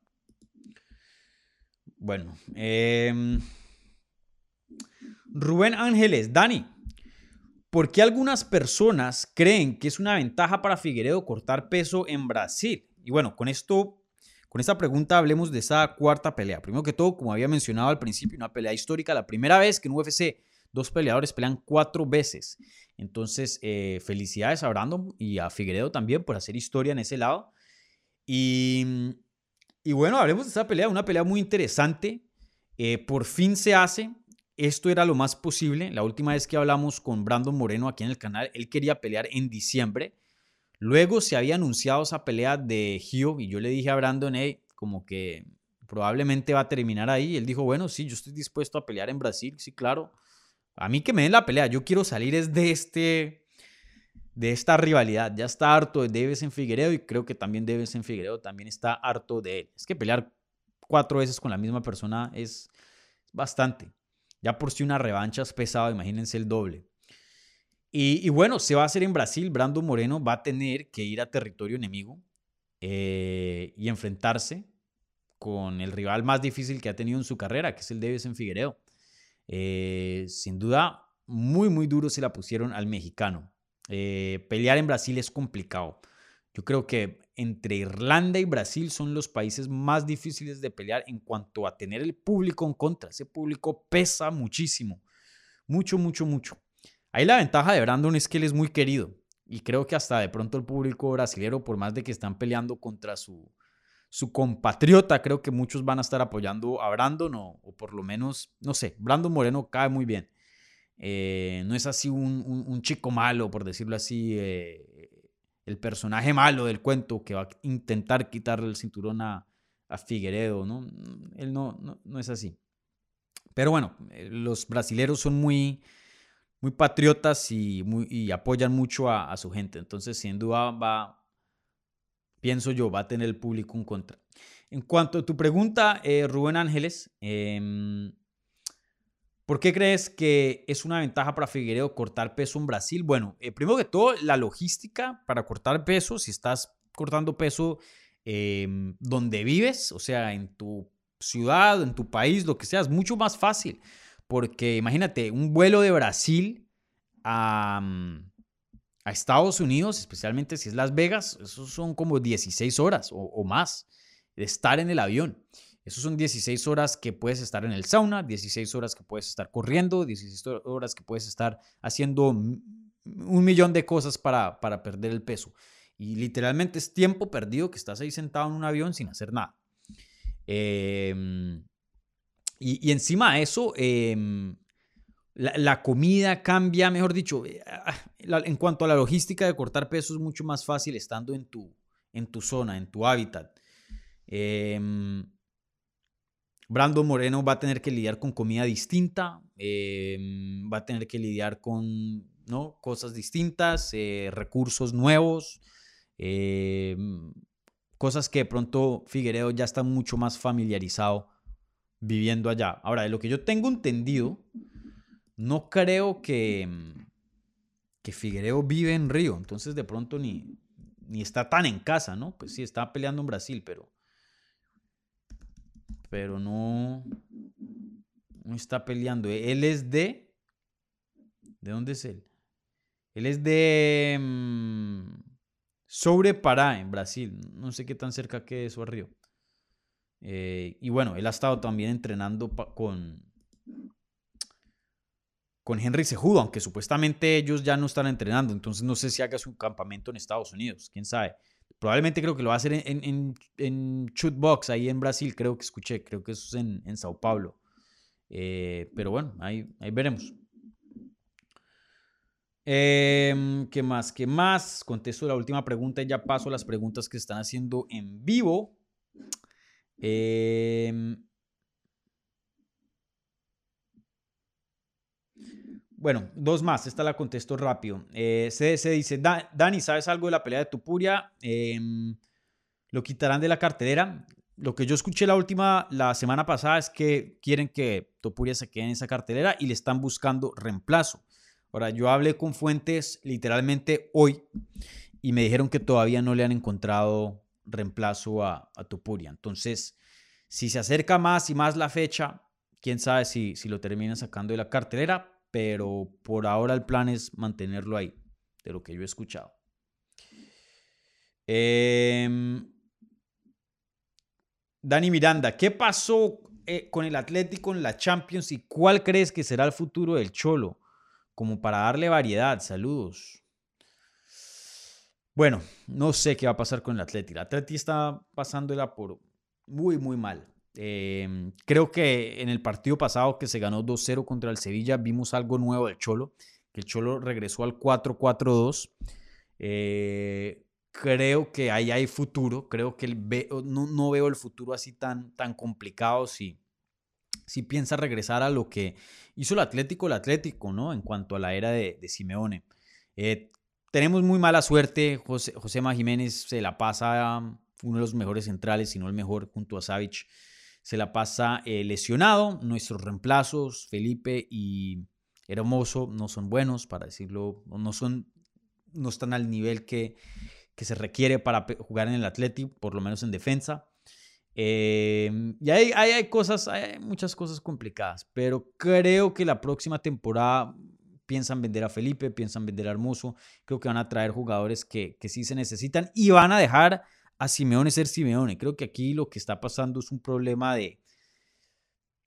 Bueno, em, Rubén Ángeles, Dani, ¿por qué algunas personas creen que es una ventaja para Figueredo cortar peso en Brasil? Y bueno, con esto con esta pregunta hablemos de esa cuarta pelea. Primero que todo, como había mencionado al principio, una pelea histórica, la primera vez que en UFC dos peleadores pelean cuatro veces. Entonces, eh, felicidades a Brandon y a Figueredo también por hacer historia en ese lado. Y, bueno, hablemos de esa pelea, una pelea muy interesante. Eh, por fin se hace. Esto era lo más posible. La última vez que hablamos con Brandon Moreno aquí en el canal, él quería pelear en diciembre. Luego se había anunciado esa pelea de Gio y yo le dije a Brandon, hey, como que probablemente va a terminar ahí. él dijo, bueno, sí, yo estoy dispuesto a pelear en Brasil, sí, claro. A mí que me den la pelea, yo quiero salir es de este, de esta rivalidad. Ya está harto de Davis en Figueredo y creo que también Davis en Figueredo también está harto de él. Es que pelear cuatro veces con la misma persona es bastante. Ya por si una revancha es pesado, imagínense el doble. Y, bueno, se va a hacer en Brasil. Brando Moreno va a tener que ir a territorio enemigo eh, y enfrentarse con el rival más difícil que ha tenido en su carrera, que es el Davis en Figueredo. Eh, sin duda, muy, muy duro se la pusieron al mexicano. Eh, pelear en Brasil es complicado. Yo creo que entre Irlanda y Brasil son los países más difíciles de pelear en cuanto a tener el público en contra. Ese público pesa muchísimo. Mucho, mucho, mucho. Ahí la ventaja de Brandon es que él es muy querido. Y creo que hasta de pronto el público brasileño, por más de que están peleando contra su, su compatriota, creo que muchos van a estar apoyando a Brandon o, por lo menos, no sé, Brandon Moreno cae muy bien. Eh, no es así un, chico malo, por decirlo así, eh, el personaje malo del cuento que va a intentar quitarle el cinturón a, a Figueredo, ¿no? Él no, no, no, es así. Pero bueno, eh, los brasileros son muy muy patriotas y, apoyan mucho a, su gente. Entonces, sin duda va, pienso yo, va a tener el público en contra. En cuanto a tu pregunta, eh, Rubén Ángeles, em, ¿por qué crees que es una ventaja para Figueiredo cortar peso en Brasil? Bueno, eh, primero que todo, la logística para cortar peso, si estás cortando peso em, donde vives, o sea, en tu ciudad, en tu país, lo que sea, es mucho más fácil. Porque imagínate, un vuelo de Brasil a, mm, a Estados Unidos, especialmente si es Las Vegas, esos son como 16 horas o, más de estar en el avión. Esos son 16 horas que puedes estar en el sauna, 16 horas que puedes estar corriendo, 16 horas que puedes estar haciendo un millón de cosas para, para perder el peso. Y literalmente es tiempo perdido que estás ahí sentado en un avión sin hacer nada. Em, y, encima de eso, em, la, comida cambia, mejor dicho, eh, ah, en cuanto a la logística de cortar peso es mucho más fácil estando en tu, en tu zona, en tu hábitat. Em, Brandon Moreno va a tener que lidiar con comida distinta, va a tener que lidiar con ¿no? cosas distintas, eh, recursos nuevos, cosas que de pronto Figueredo ya está mucho más familiarizado viviendo allá. Ahora, de lo que yo tengo entendido, no creo que, que Figueredo vive en Río, entonces de pronto ni, ni está tan en casa, ¿no? Pues sí, está peleando en Brasil, pero, pero no, no está peleando. Él es de... ¿De dónde es él? Él es de... Mm, sobre Pará, en Brasil. No sé qué tan cerca que eso a Río. Eh, y bueno, él ha estado también entrenando con, con Henry Sejudo, aunque supuestamente ellos ya no están entrenando. Entonces no sé si haga su campamento en Estados Unidos. Quién sabe. Probablemente creo que lo va a hacer en, en, en ahí en Brasil, creo que escuché. Creo que eso es en, en Sao Paulo. Eh, pero bueno, ahí, ahí veremos. Em, ¿Qué más? ¿Qué más? Contesto la última pregunta y ya paso a las preguntas que están haciendo en vivo. Em, bueno, dos más. Esta la contesto rápido. Eh, se, dice, Dani, ¿sabes algo de la pelea de Tupuria? Em, ¿Lo quitarán de la cartelera? Lo que yo escuché la última, la semana pasada, es que quieren que Topuria se quede en esa cartelera y le están buscando reemplazo. Ahora, yo hablé con fuentes literalmente hoy y me dijeron que todavía no le han encontrado reemplazo a, a Tupuria. Entonces, si se acerca más y más la fecha, quién sabe si, si lo termina sacando de la cartelera, pero por ahora el plan es mantenerlo ahí, de lo que yo he escuchado. Em, Dani Miranda, ¿qué pasó eh, con el Atlético en la Champions y cuál crees que será el futuro del Cholo? como para darle variedad. Saludos. Bueno, no sé qué va a pasar con el Atleti. El Atleti está pasándola por muy, muy mal. Em, creo que en el partido pasado que se ganó 2-0 contra el Sevilla vimos algo nuevo del Cholo, que el Cholo regresó al 4-4-2. Eh, creo que ahí hay futuro, creo que no, no, veo el futuro así tan, tan complicado si, si piensa regresar a lo que hizo el Atlético, el Atlético, ¿no? En cuanto a la era de, Simeone. Eh, tenemos muy mala suerte. José, José Jiménez se la pasa uno de los mejores centrales, si no el mejor, junto a Savic. Se la pasa eh, lesionado. Nuestros reemplazos, Felipe y Hermoso, no son buenos, para decirlo, no, son, no están al nivel que, que se requiere para jugar en el Atlético, por lo menos en defensa. Em, y hay, hay, cosas, hay muchas cosas complicadas, pero creo que la próxima temporada piensan vender a Felipe, piensan vender a Hermoso, creo que van a traer jugadores que, que sí se necesitan y van a dejar a Simeone ser Simeone. Creo que aquí lo que está pasando es un problema de,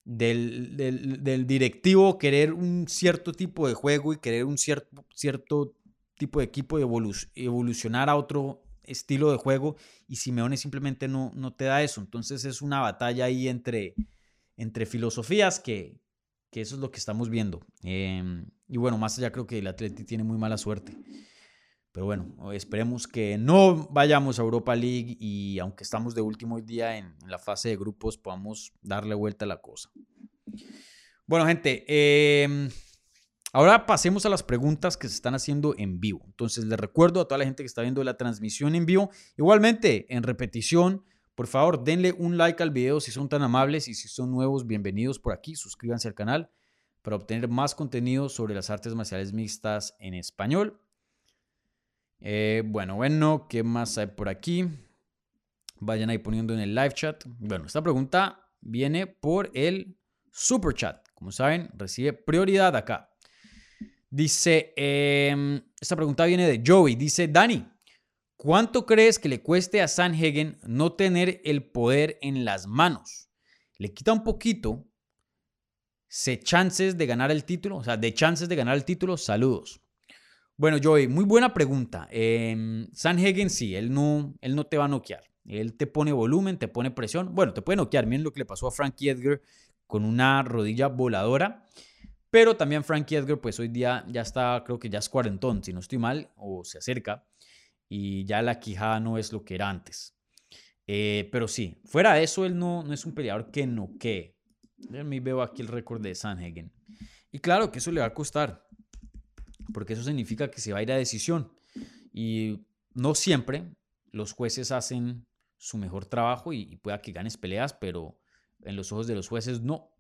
del, del, directivo querer un cierto tipo de juego y querer un cierto, cierto tipo de equipo y evolucionar a otro estilo de juego y Simeone simplemente no, no te da eso. Entonces es una batalla ahí entre, entre filosofías que, que eso es lo que estamos viendo. Em, y bueno, más allá creo que el Atleti tiene muy mala suerte. Pero bueno, esperemos que no vayamos a Europa League y aunque estamos de último día en, la fase de grupos, podamos darle vuelta a la cosa. Bueno, gente, em, ahora pasemos a las preguntas que se están haciendo en vivo. Entonces, les recuerdo a toda la gente que está viendo la transmisión en vivo, igualmente en repetición, por favor, denle un like al video si son tan amables y si son nuevos, bienvenidos por aquí, suscríbanse al canal para obtener más contenido sobre las artes marciales mixtas en español. Eh, bueno, bueno, ¿qué más hay por aquí? Vayan ahí poniendo en el live chat. Bueno, esta pregunta viene por el super chat. Como saben, recibe prioridad acá. Dice, em, esta pregunta viene de Joey. Dice, Dani, ¿cuánto crees que le cueste a Sanhagen no tener el poder en las manos? Le quita un poquito. ¿Se chances de ganar el título? O sea, de chances de ganar el título, saludos. Bueno, Joey, muy buena pregunta. Eh, Sanhagen sí, él no, él no te va a noquear. Él te pone volumen, te pone presión. Bueno, te puede noquear. Miren lo que le pasó a Frankie Edgar con una rodilla voladora. Pero también Frankie Edgar, pues hoy día ya está, creo que ya es cuarentón, si no estoy mal, o se acerca. Y ya la quijada no es lo que era antes. Eh, pero sí, fuera de eso, él no, no es un peleador que noquee. Me veo aquí el récord de Sanhagen. Y claro que eso le va a costar, porque eso significa que se va a ir a decisión. Y no siempre los jueces hacen su mejor trabajo y, pueda que ganes peleas, pero en los ojos de los jueces no.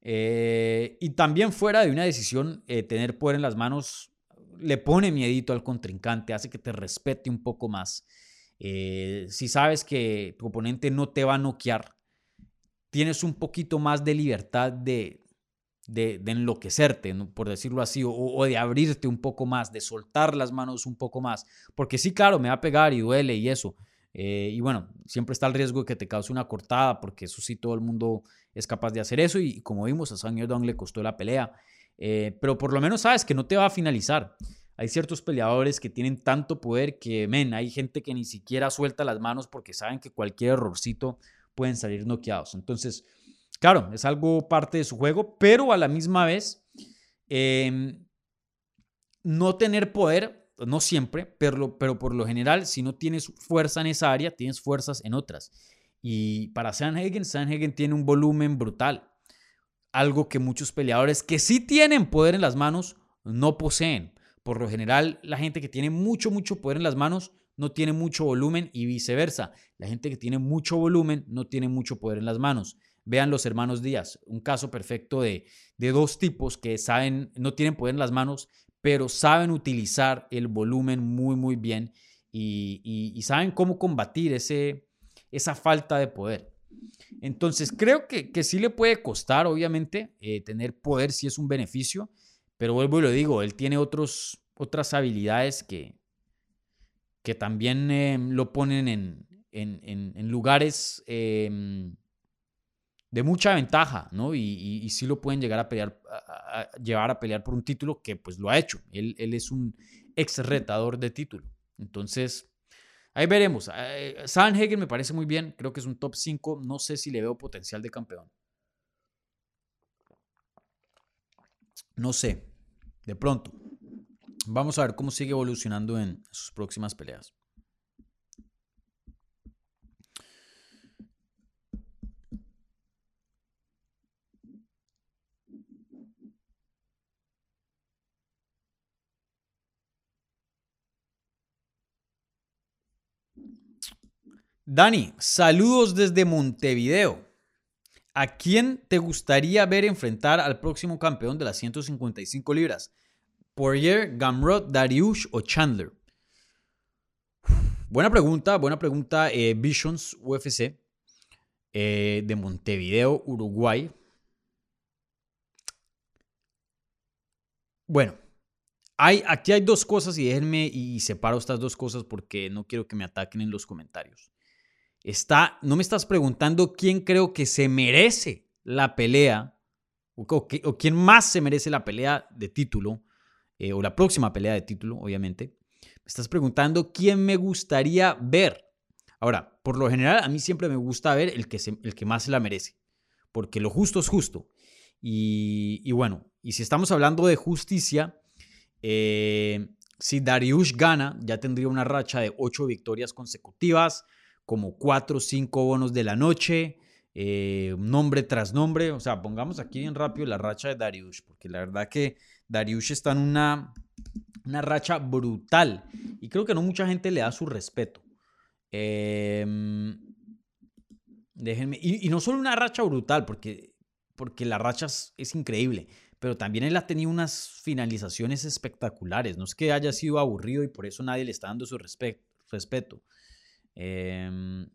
Eh, y también fuera de una decisión, eh, tener poder en las manos le pone miedito al contrincante, hace que te respete un poco más. Eh, si sabes que tu oponente no te va a noquear, tienes un poquito más de libertad de, de, enloquecerte, por decirlo así, o, de abrirte un poco más, de soltar las manos un poco más. Porque sí, claro, me va a pegar y duele y eso. Eh, y bueno, siempre está el riesgo de que te cause una cortada, porque eso sí, todo el mundo es capaz de hacer eso. Y, como vimos, a Sang Dong le costó la pelea. Eh, pero por lo menos sabes que no te va a finalizar. Hay ciertos peleadores que tienen tanto poder que, men, hay gente que ni siquiera suelta las manos porque saben que cualquier errorcito pueden salir noqueados. Entonces, Claro, es algo parte de su juego, pero a la misma vez, em, no tener poder, no siempre, pero, pero por lo general, si no tienes fuerza en esa área, tienes fuerzas en otras. Y para Sanhagen, Sanhagen tiene un volumen brutal. Algo que muchos peleadores que sí tienen poder en las manos no poseen. Por lo general, la gente que tiene mucho, mucho poder en las manos no tiene mucho volumen y viceversa. La gente que tiene mucho volumen no tiene mucho poder en las manos. Vean los hermanos Díaz, un caso perfecto de, dos tipos que saben, no tienen poder en las manos, pero saben utilizar el volumen muy, muy bien y, saben cómo combatir ese, esa falta de poder. Entonces, creo que, que sí le puede costar, obviamente, eh, tener poder si es un beneficio, pero vuelvo y lo digo, él tiene otros, otras habilidades que, que también eh, lo ponen en, en, lugares em, de mucha ventaja, ¿no? Y, sí lo pueden llegar a pelear, a, llevar a pelear por un título que pues lo ha hecho. Él, es un ex retador de título. Entonces, ahí veremos. Eh, Sanhagen me parece muy bien, creo que es un top 5. No sé si le veo potencial de campeón. No sé, de pronto. Vamos a ver cómo sigue evolucionando en sus próximas peleas. Dani, saludos desde Montevideo. ¿A quién te gustaría ver enfrentar al próximo campeón de las 155 libras? ¿Poirier, Gamrot, Dariush o Chandler? Buena pregunta, buena pregunta. Eh, Visions UFC eh, de Montevideo, Uruguay. Bueno, hay, aquí hay dos cosas y déjenme y separo estas dos cosas porque no quiero que me ataquen en los comentarios. Está, no me estás preguntando quién creo que se merece la pelea o, quién más se merece la pelea de título eh, o la próxima pelea de título, obviamente. Me estás preguntando quién me gustaría ver. Ahora, por lo general, a mí siempre me gusta ver el que, el que más se la merece, porque lo justo es justo. Y, bueno, y si estamos hablando de justicia, eh, si Dariush gana, ya tendría una racha de ocho victorias consecutivas como cuatro o cinco bonos de la noche, eh, nombre tras nombre. O sea, pongamos aquí bien rápido la racha de Darius, porque la verdad que Dariush está en una, una racha brutal y creo que no mucha gente le da su respeto. Em, déjenme, y, no solo una racha brutal, porque, porque la racha es, increíble, pero también él ha tenido unas finalizaciones espectaculares. No es que haya sido aburrido y por eso nadie le está dando su respeto. Em,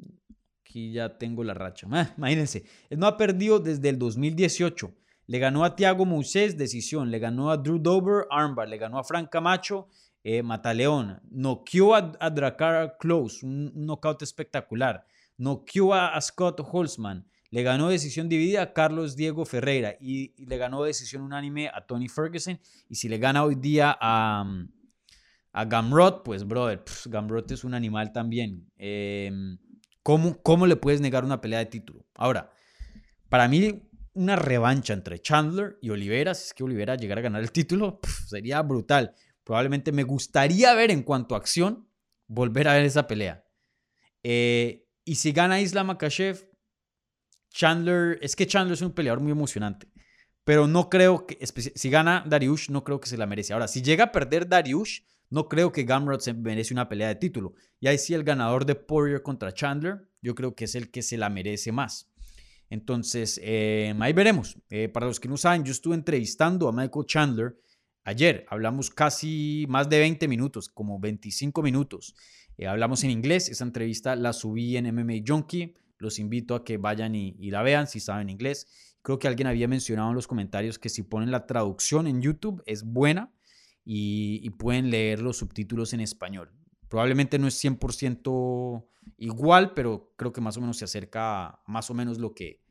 aquí ya tengo la racha. Ah, imagínense, él no ha perdido desde el 2018. Le ganó a Thiago Moisés, decisión. Le ganó a Drew Dober, armbar. Le ganó a Frank Camacho, eh, Mataleón. Noqueó a, a Dracar Close, un, knockout espectacular. Noqueó a, a Scott Holzman. Le ganó decisión dividida a Carlos Diego Ferreira y, le ganó decisión unánime a Tony Ferguson. Y si le gana hoy día a, a Gamrot, pues brother, Gamrot es un animal también. Em, ¿cómo, ¿Cómo le puedes negar una pelea de título? Ahora, para mí una revancha entre Chandler y Olivera, si es que Olivera llegara a ganar el título, sería brutal. Probablemente me gustaría ver en cuanto a acción, volver a ver esa pelea. Eh, y si gana Islam Makashev, Chandler, es que Chandler es un peleador muy emocionante. Pero no creo que, si gana Dariush, no creo que se la merece. Ahora, si llega a perder Dariush, no creo que Gamrot se merece una pelea de título. Y ahí sí el ganador de Poirier contra Chandler, yo creo que es el que se la merece más. Entonces, eh, ahí veremos. Eh, para los que no saben, yo estuve entrevistando a Michael Chandler ayer. Hablamos casi más de 20 minutos, como 25 minutos. Eh, hablamos en inglés. Esa entrevista la subí en MMA Junkie. Los invito a que vayan y, la vean si saben inglés. Creo que alguien había mencionado en los comentarios que si ponen la traducción en YouTube es buena y, pueden leer los subtítulos en español. Probablemente no es 100% igual, pero creo que más o menos se acerca a más o menos lo que,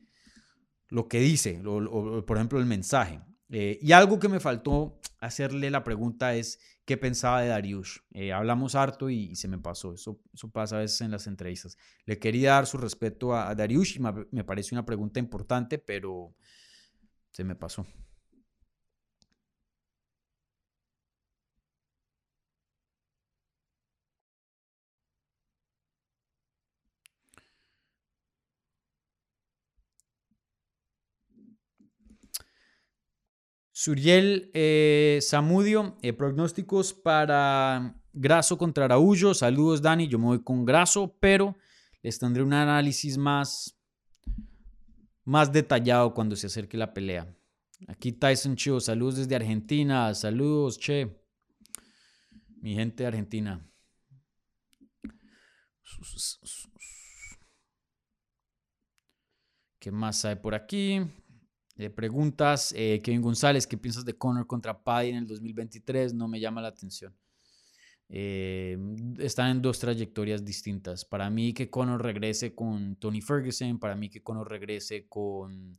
lo que dice, por ejemplo el mensaje. Eh, y algo que me faltó hacerle la pregunta es qué pensaba de Darius. Eh, hablamos harto y, se me pasó. Eso, eso pasa a veces en las entrevistas. Le quería dar su respeto a, a Darius y me, me parece una pregunta importante, pero se me pasó. Suriel eh, Samudio, eh, pronósticos para Graso contra Araullo. Saludos, Dani. Yo me voy con Graso, pero les tendré un análisis más, más detallado cuando se acerque la pelea. Aquí Tyson Chivo, saludos desde Argentina. Saludos, che. Mi gente de Argentina. ¿Qué más hay por aquí? Preguntas, eh, Kevin González, ¿qué piensas de Conor contra Paddy en el 2023? No me llama la atención. Eh, están en dos trayectorias distintas. Para mí que Conor regrese con Tony Ferguson, para mí que Conor regrese con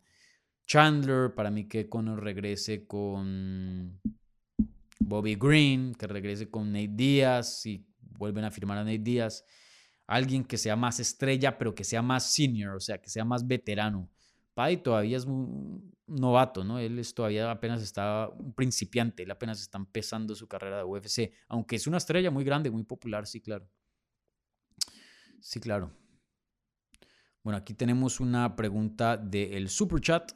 Chandler, para mí que Conor regrese con Bobby Green, que regrese con Nate Díaz, si vuelven a firmar a Nate Díaz. Alguien que sea más estrella, pero que sea más senior, o sea, que sea más veterano Paddy todavía es un novato, ¿no? Él es todavía apenas está un principiante, él apenas está empezando su carrera de UFC, aunque es una estrella muy grande, muy popular, sí, claro. Sí, claro. Bueno, aquí tenemos una pregunta del super chat.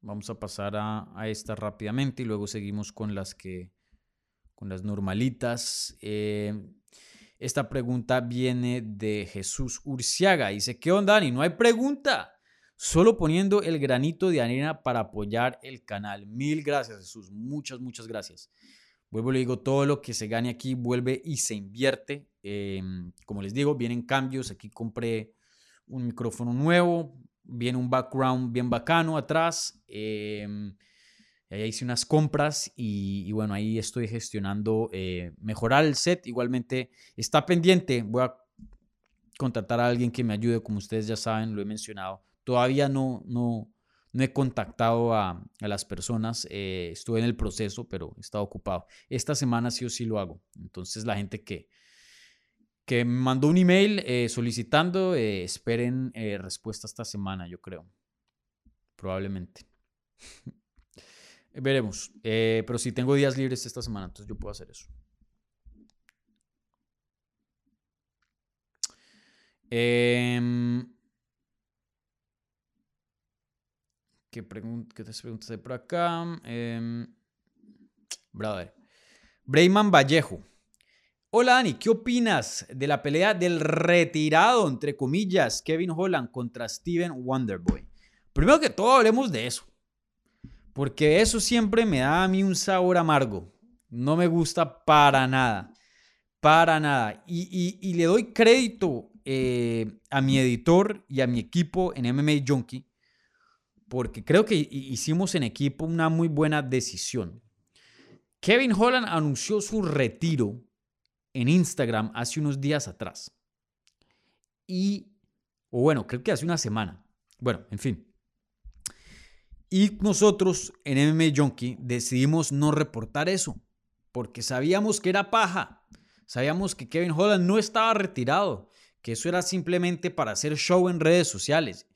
Vamos a pasar a, esta rápidamente y luego seguimos con las que con las normalitas. Eh, esta pregunta viene de Jesús Urciaga. Dice, ¿qué onda, Dani? No hay pregunta solo poniendo el granito de arena para apoyar el canal. Mil gracias, Jesús. Muchas, muchas gracias. Vuelvo, le digo, todo lo que se gane aquí vuelve y se invierte. Em, como les digo, vienen cambios. Aquí compré un micrófono nuevo, viene un background bien bacano atrás. Eh, ahí hice unas compras y, bueno, ahí estoy gestionando eh, mejorar el set. Igualmente está pendiente. Voy a contratar a alguien que me ayude, como ustedes ya saben, lo he mencionado, Todavía no, no, no he contactado a, las personas, eh, estuve en el proceso, pero he estado ocupado. Esta semana sí o sí lo hago. Entonces la gente que, que me mandó un email eh, solicitando, eh, esperen respuesta esta semana, yo creo. Probablemente. Veremos. pero si tengo días libres esta semana, entonces yo puedo hacer eso. Eh, ¿Qué, preguntas hay por acá? Em, brother. Brayman Vallejo. Hola Dani, ¿qué opinas de la pelea del retirado, entre comillas, Kevin Holland contra Steven Wonderboy? Primero que todo hablemos de eso, porque eso siempre me da a mí un sabor amargo. No me gusta para nada, para nada. Y, le doy crédito eh, a mi editor y a mi equipo en MMA Junkie, porque creo que hicimos en equipo una muy buena decisión. Kevin Holland anunció su retiro en Instagram hace unos días atrás. Y, o bueno, creo que hace una semana. Bueno, en fin. Y nosotros en MMA Junkie decidimos no reportar eso, porque sabíamos que era paja. Sabíamos que Kevin Holland no estaba retirado, que eso era simplemente para hacer show en redes sociales.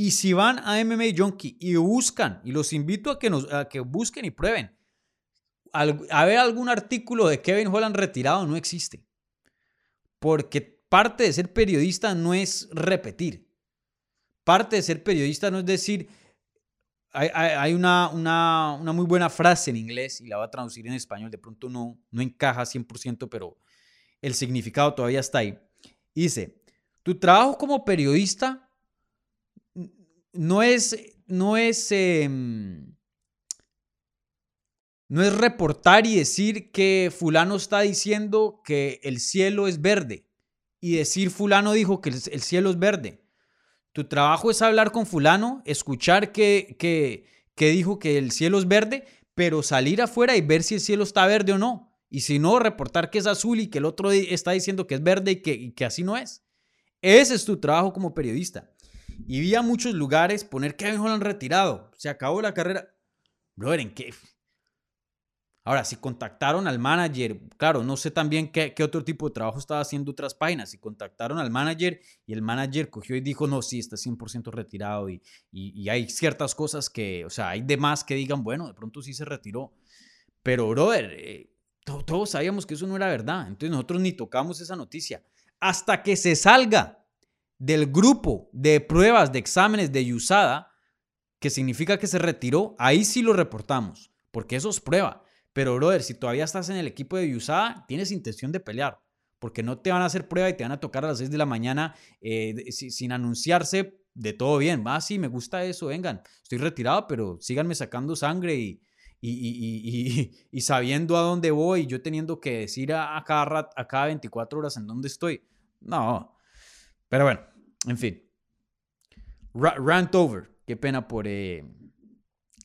Y si van a MMA Junkie y buscan, y los invito a que, busquen y prueben, a ver algún artículo de Kevin Holland retirado no existe. Porque parte de ser periodista no es repetir. Parte de ser periodista no es decir, hay, una, una, una, muy buena frase en inglés y la voy a traducir en español, de pronto no, no encaja 100%, pero el significado todavía está ahí. Dice, tu trabajo como periodista no es, no es, em, no es reportar y decir que fulano está diciendo que el cielo es verde y decir fulano dijo que el cielo es verde. Tu trabajo es hablar con fulano, escuchar que, que, que dijo que el cielo es verde, pero salir afuera y ver si el cielo está verde o no. Y si no, reportar que es azul y que el otro está diciendo que es verde y que, y que así no es. Ese es tu trabajo como periodista. Y vi a muchos lugares poner Kevin Holland retirado. Se acabó la carrera. Brother, ¿en qué? Ahora, si contactaron al manager, claro, no sé también qué, qué, otro tipo de trabajo estaba haciendo otras páginas. Si contactaron al manager y el manager cogió y dijo, no, sí, está 100% retirado y, y, hay ciertas cosas que, o sea, hay demás que digan, bueno, de pronto sí se retiró. Pero, brother, eh, todos sabíamos que eso no era verdad. Entonces nosotros ni tocamos esa noticia. Hasta que se salga del grupo de pruebas de exámenes de USADA, que significa que se retiró, ahí sí lo reportamos, porque eso es prueba. Pero, brother, si todavía estás en el equipo de USADA, tienes intención de pelear, porque no te van a hacer prueba y te van a tocar a las 6 de la mañana eh, sin anunciarse de todo bien. Ah, sí, me gusta eso, vengan. Estoy retirado, pero síganme sacando sangre y, y, y, sabiendo a dónde voy, yo teniendo que decir a, cada, a cada 24 horas en dónde estoy. No. Pero bueno, en fin. rant over. Qué pena por, eh,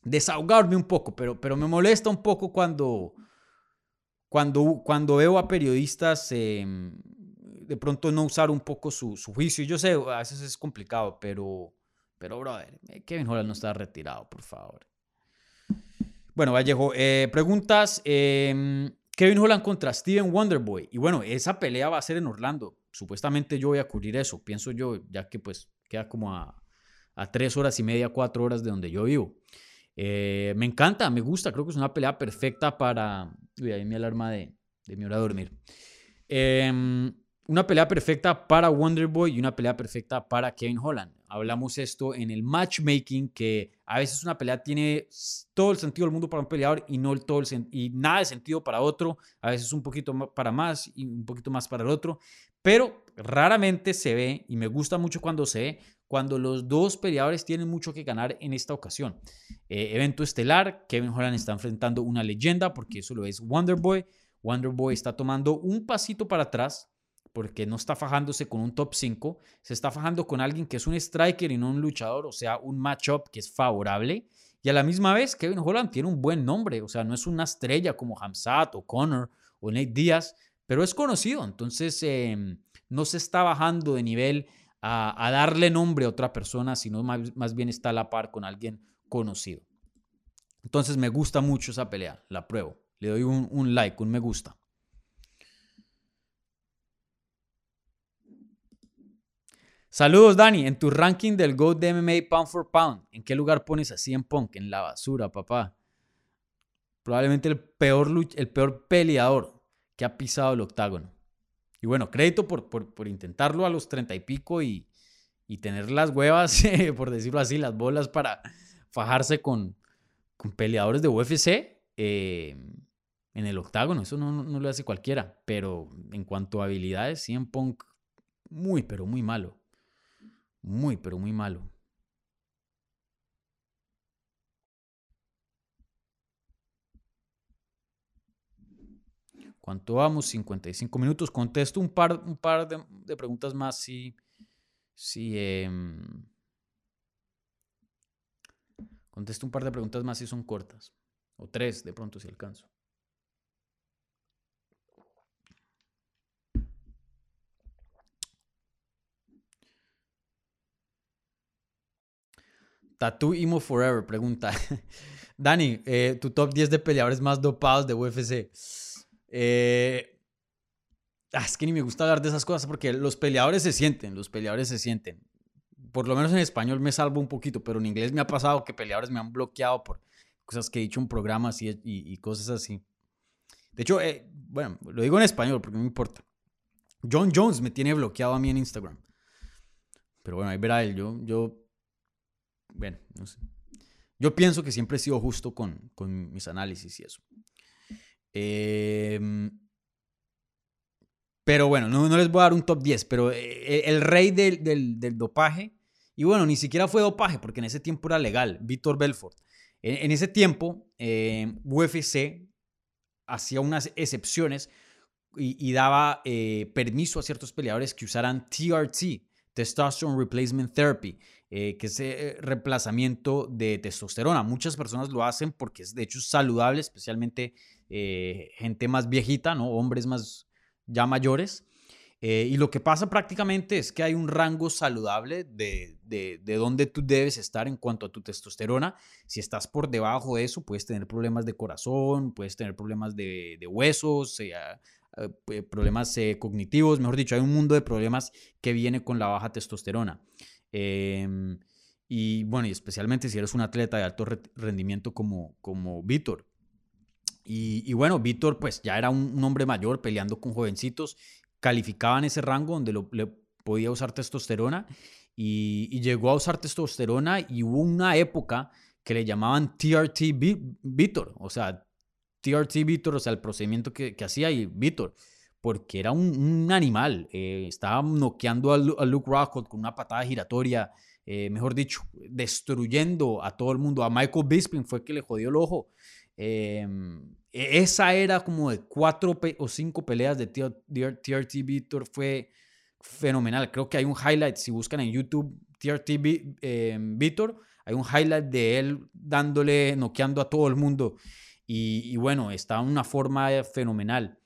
desahogarme un poco, pero, pero me molesta un poco cuando, cuando, cuando veo a periodistas em, de pronto no usar un poco su, su, juicio. Yo sé, a veces es complicado, pero, pero brother, eh, Kevin Holland no está retirado, por favor. Bueno, Vallejo, eh, preguntas. Em, Kevin Holland contra Steven Wonderboy. Y bueno, esa pelea va a ser en Orlando. Supuestamente yo voy a cubrir eso, pienso yo, ya que pues queda como a, a tres horas y media, cuatro horas de donde yo vivo. Eh, me encanta, me gusta, creo que es una pelea perfecta para... Uy, ahí mi alarma de, mi hora de dormir. Em, una pelea perfecta para Wonderboy y una pelea perfecta para Kevin Holland. Hablamos esto en el matchmaking, que a veces una pelea tiene todo el sentido del mundo para un peleador y, no todo y nada de sentido para otro. A veces un poquito para más y un poquito más para el otro. Pero raramente se ve, y me gusta mucho cuando se ve, cuando los dos peleadores tienen mucho que ganar en esta ocasión. Eh, evento estelar, Kevin Holland está enfrentando una leyenda porque eso lo es Wonderboy. Wonderboy está tomando un pasito para atrás porque no está fajándose con un top 5, se está fajando con alguien que es un striker y no un luchador, o sea, un matchup que es favorable. Y a la misma vez, Kevin Holland tiene un buen nombre, o sea, no es una estrella como Hamzat o Connor o Nate Díaz, pero es conocido, entonces em, no se está bajando de nivel a, darle nombre a otra persona, sino más, bien está a la par con alguien conocido. Entonces me gusta mucho esa pelea, la pruebo. Le doy un, like, un me gusta. Saludos, Dani. En tu ranking del GOAT de MMA Pound for Pound, ¿en qué lugar pones a CM Punk? En la basura, papá. Probablemente el peor, el peor peleador que ha pisado el octágono. Y bueno, crédito por, por, intentarlo a los treinta y pico y, tener las huevas, por decirlo así, las bolas para fajarse con, con peleadores de UFC. Eh, en el octágono, eso no, no lo hace cualquiera. Pero en cuanto a habilidades, CM Punk, muy, pero muy malo. Muy, pero muy malo. ¿Cuánto vamos? 55 minutos. Contesto un par, un par de, preguntas más si... si em, contesto un par de preguntas más si son cortas. O tres de pronto si alcanzo. Tattoo Imo Forever pregunta. Dani, eh, tu top 10 de peleadores más dopados de UFC. Eh, ah, es que ni me gusta hablar de esas cosas porque los peleadores se sienten, los peleadores se sienten. Por lo menos en español me salvo un poquito, pero en inglés me ha pasado que peleadores me han bloqueado por cosas que he dicho en programas y, cosas así. De hecho, eh, bueno, lo digo en español porque no me importa. John Jones me tiene bloqueado a mí en Instagram. Pero bueno, ahí verá él. Yo, yo bueno, no sé. Yo pienso que siempre he sido justo con, con mis análisis y eso. Em, pero bueno, no, no, les voy a dar un top 10, pero eh, el rey del, del, dopaje, y bueno, ni siquiera fue dopaje, porque en ese tiempo era legal, Víctor Belfort. En, ese tiempo, em, UFC hacía unas excepciones y, daba eh, permiso a ciertos peleadores que usaran TRT, Testosterone Replacement Therapy, eh, que es eh, reemplazamiento de testosterona. Muchas personas lo hacen porque es de hecho saludable, especialmente eh, gente más viejita, ¿no? hombres más ya mayores. y lo que pasa prácticamente es que hay un rango saludable de, de, de dónde tú debes estar en cuanto a tu testosterona. Si estás por debajo de eso, puedes tener problemas de corazón, puedes tener problemas de, huesos, eh, problemas eh, cognitivos, mejor dicho, hay un mundo de problemas que viene con la baja testosterona. Em, y bueno, y especialmente si eres un atleta de alto rendimiento como, como Víctor. Y, bueno, Víctor pues ya era un, hombre mayor peleando con jovencitos, calificaba en ese rango donde le podía usar testosterona y, y, llegó a usar testosterona y hubo una época que le llamaban TRT Víctor, o sea, TRT Víctor, o sea, el procedimiento que, hacía y Víctor, porque era un, animal. Eh, estaba noqueando a, Luke Rockhold con una patada giratoria, eh, mejor dicho, destruyendo a todo el mundo. A Michael Bisping fue que le jodió el ojo. Em, e, esa era como de cuatro o cinco peleas de TRT Víctor, fue fenomenal. Creo que hay un highlight, si buscan en YouTube TRT em, Víctor, hay un highlight de él dándole, noqueando a todo el mundo. Y, bueno, estaba en una forma fenomenal.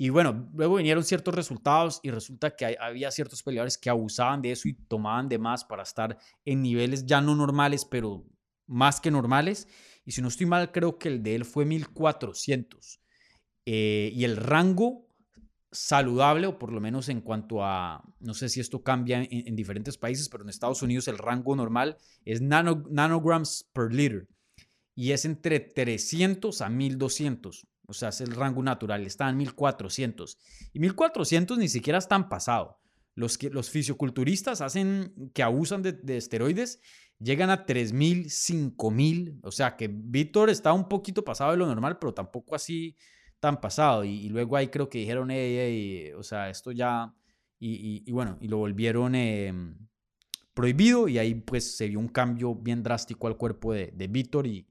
Y bueno, luego vinieron ciertos resultados y resulta que había ciertos peleadores que abusaban de eso y tomaban de más para estar en niveles ya no normales, pero más que normales. Y si no estoy mal, creo que el de él fue 1400. Eh, y el rango saludable, o por lo menos en cuanto a, no sé si esto cambia en, diferentes países, pero en Estados Unidos el rango normal es nanograms per liter y es entre 300 a 1200. O sea, es el rango natural, está en 1400. Y 1400 ni siquiera están pasado. Los, que, los fisioculturistas hacen que abusan de, esteroides llegan a 3000, 5000. O sea, que Víctor está un poquito pasado de lo normal, pero tampoco así tan pasado. Y, luego ahí creo que dijeron, o sea, esto ya. Y, bueno, y lo volvieron em, prohibido. Y ahí pues se vio un cambio bien drástico al cuerpo de, de Víctor. Y,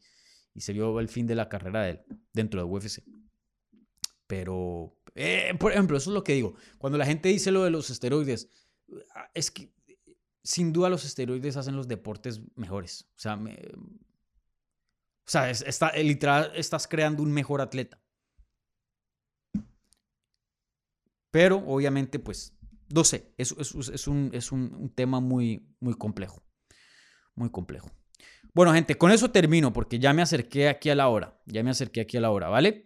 y se vio el fin de la carrera de él dentro de UFC. Pero, eh, por ejemplo, eso es lo que digo. Cuando la gente dice lo de los esteroides, ah, es que sin duda los esteroides hacen los deportes mejores. O sea, o sea está, literal, estás creando un mejor atleta. Pero obviamente, pues, no sé, es, es, un, es un, tema muy, muy complejo. Muy complejo. Bueno, gente, con eso termino porque ya me acerqué aquí a la hora. Ya me acerqué aquí a la hora, ¿vale?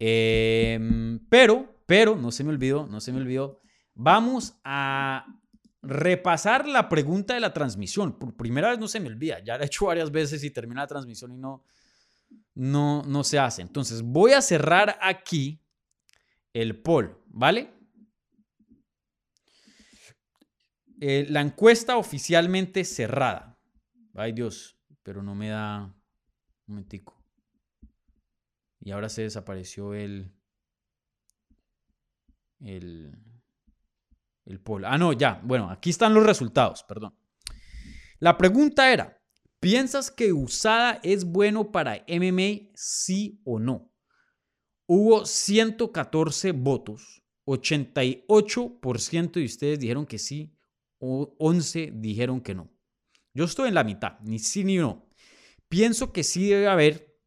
Em, pero, pero, no se me olvidó, no se me olvidó. Vamos a repasar la pregunta de la transmisión. Por primera vez no se me olvida. Ya lo he hecho varias veces y termina la transmisión y no, no, no se hace. Entonces, voy a cerrar aquí el poll, ¿vale? Eh, la encuesta oficialmente cerrada. Ay Dios, pero no me da un momentico. Y ahora se desapareció el. El. El polo. Ah, no, ya. Bueno, aquí están los resultados, perdón. La pregunta era: ¿piensas que usada es bueno para MMA, sí o no? Hubo 114 votos. 88% de ustedes dijeron que sí, o 11 dijeron que no. Yo estoy en la mitad, ni sí ni no. Pienso que sí debe haber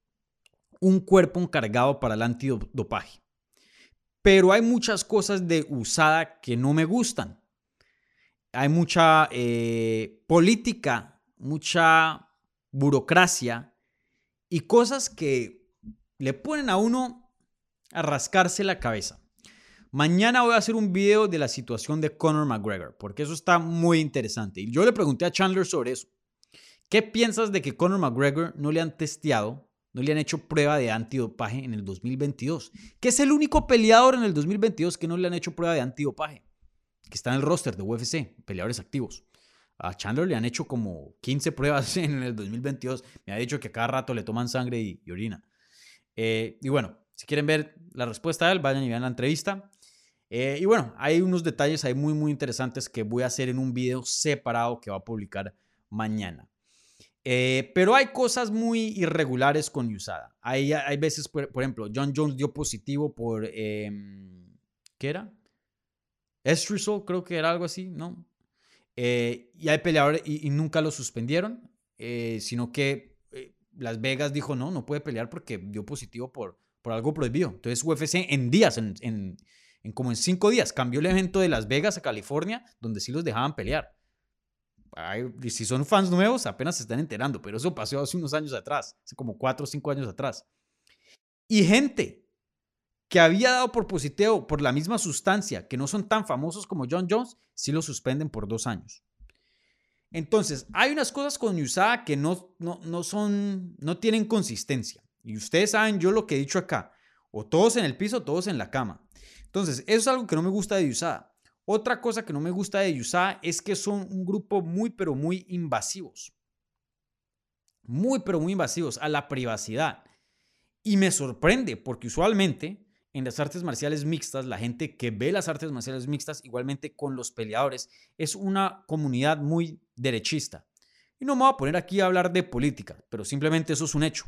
un cuerpo encargado para el antidopaje. Pero hay muchas cosas de usada que no me gustan. Hay mucha eh, política, mucha burocracia y cosas que le ponen a uno a rascarse la cabeza. Mañana voy a hacer un video de la situación de Conor McGregor, porque eso está muy interesante. Y yo le pregunté a Chandler sobre eso. ¿Qué piensas de que Conor McGregor no le han testeado, no le han hecho prueba de antidopaje en el 2022? Que es el único peleador en el 2022 que no le han hecho prueba de antidopaje, que está en el roster de UFC, peleadores activos. A Chandler le han hecho como 15 pruebas en el 2022. Me ha dicho que cada rato le toman sangre y, orina. Eh, y bueno, si quieren ver la respuesta de él, vayan y vean la entrevista. Eh, y bueno, hay unos detalles ahí muy, muy interesantes que voy a hacer en un video separado que va a publicar mañana. Eh, pero hay cosas muy irregulares con USADA. Hay, hay veces, por, ejemplo, John Jones dio positivo por, em, ¿qué era? Estrisol, creo que era algo así, ¿no? Eh, y hay peleadores y, nunca lo suspendieron, sino que Las Vegas dijo, no, no puede pelear porque dio positivo por, por algo prohibido. Entonces UFC en días, en en como en cinco días, cambió el evento de Las Vegas a California, donde sí los dejaban pelear. si son fans nuevos, apenas se están enterando, pero eso pasó hace unos años atrás, hace como cuatro o cinco años atrás. Y gente que había dado por positivo por la misma sustancia, que no son tan famosos como John Jones, sí lo suspenden por dos años. Entonces, hay unas cosas con USADA que no, no, no son, no tienen consistencia. Y ustedes saben yo lo que he dicho acá, o todos en el piso, todos en la cama. Entonces, eso es algo que no me gusta de USADA. Otra cosa que no me gusta de USADA es que son un grupo muy, pero muy invasivos. Muy, pero muy invasivos a la privacidad. Y me sorprende porque usualmente en las artes marciales mixtas, la gente que ve las artes marciales mixtas, igualmente con los peleadores, es una comunidad muy derechista. Y no me voy a poner aquí a hablar de política, pero simplemente eso es un hecho.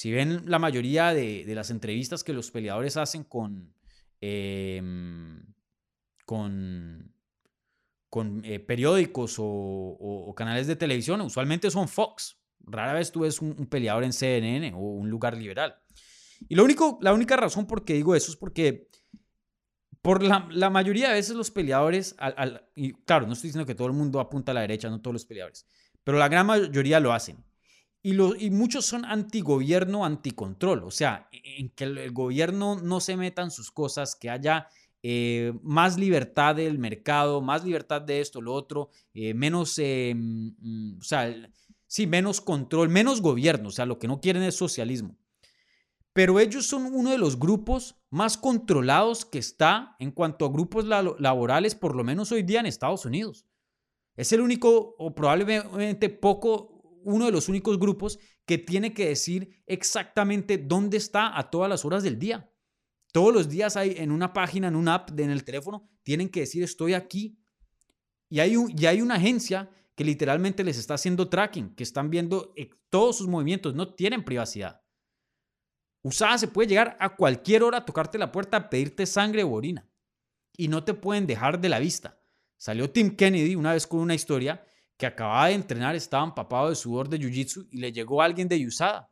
Si ven la mayoría de, de las entrevistas que los peleadores hacen con, Em, con, con eh, periódicos o, canales de televisión, usualmente son Fox. Rara vez tú ves un, peleador en CNN o un lugar liberal. Y lo único, la única razón por qué digo eso es porque por la, la mayoría de veces los peleadores, y claro, no estoy diciendo que todo el mundo apunta a la derecha, no todos los peleadores, pero la gran mayoría lo hacen. Y, y muchos son antigobierno, anticontrol, o sea, en que el, gobierno no se meta en sus cosas, que haya eh, más libertad del mercado, más libertad de esto, lo otro, eh, menos, eh, mm, o sea, sí, menos control, menos gobierno, o sea, lo que no quieren es socialismo. Pero ellos son uno de los grupos más controlados que está en cuanto a grupos laborales, por lo menos hoy día en Estados Unidos. Es el único o probablemente poco uno de los únicos grupos que tiene que decir exactamente dónde está a todas las horas del día. Todos los días hay en una página, en una app, en el teléfono, tienen que decir estoy aquí. Y hay, y hay una agencia que literalmente les está haciendo tracking, que están viendo eh, todos sus movimientos, no tienen privacidad. Usada se puede llegar a cualquier hora a tocarte la puerta, a pedirte sangre o orina. Y no te pueden dejar de la vista. Salió Tim Kennedy una vez con una historia que acababa de entrenar, estaba empapado de sudor de jiu-jitsu y le llegó alguien de USADA.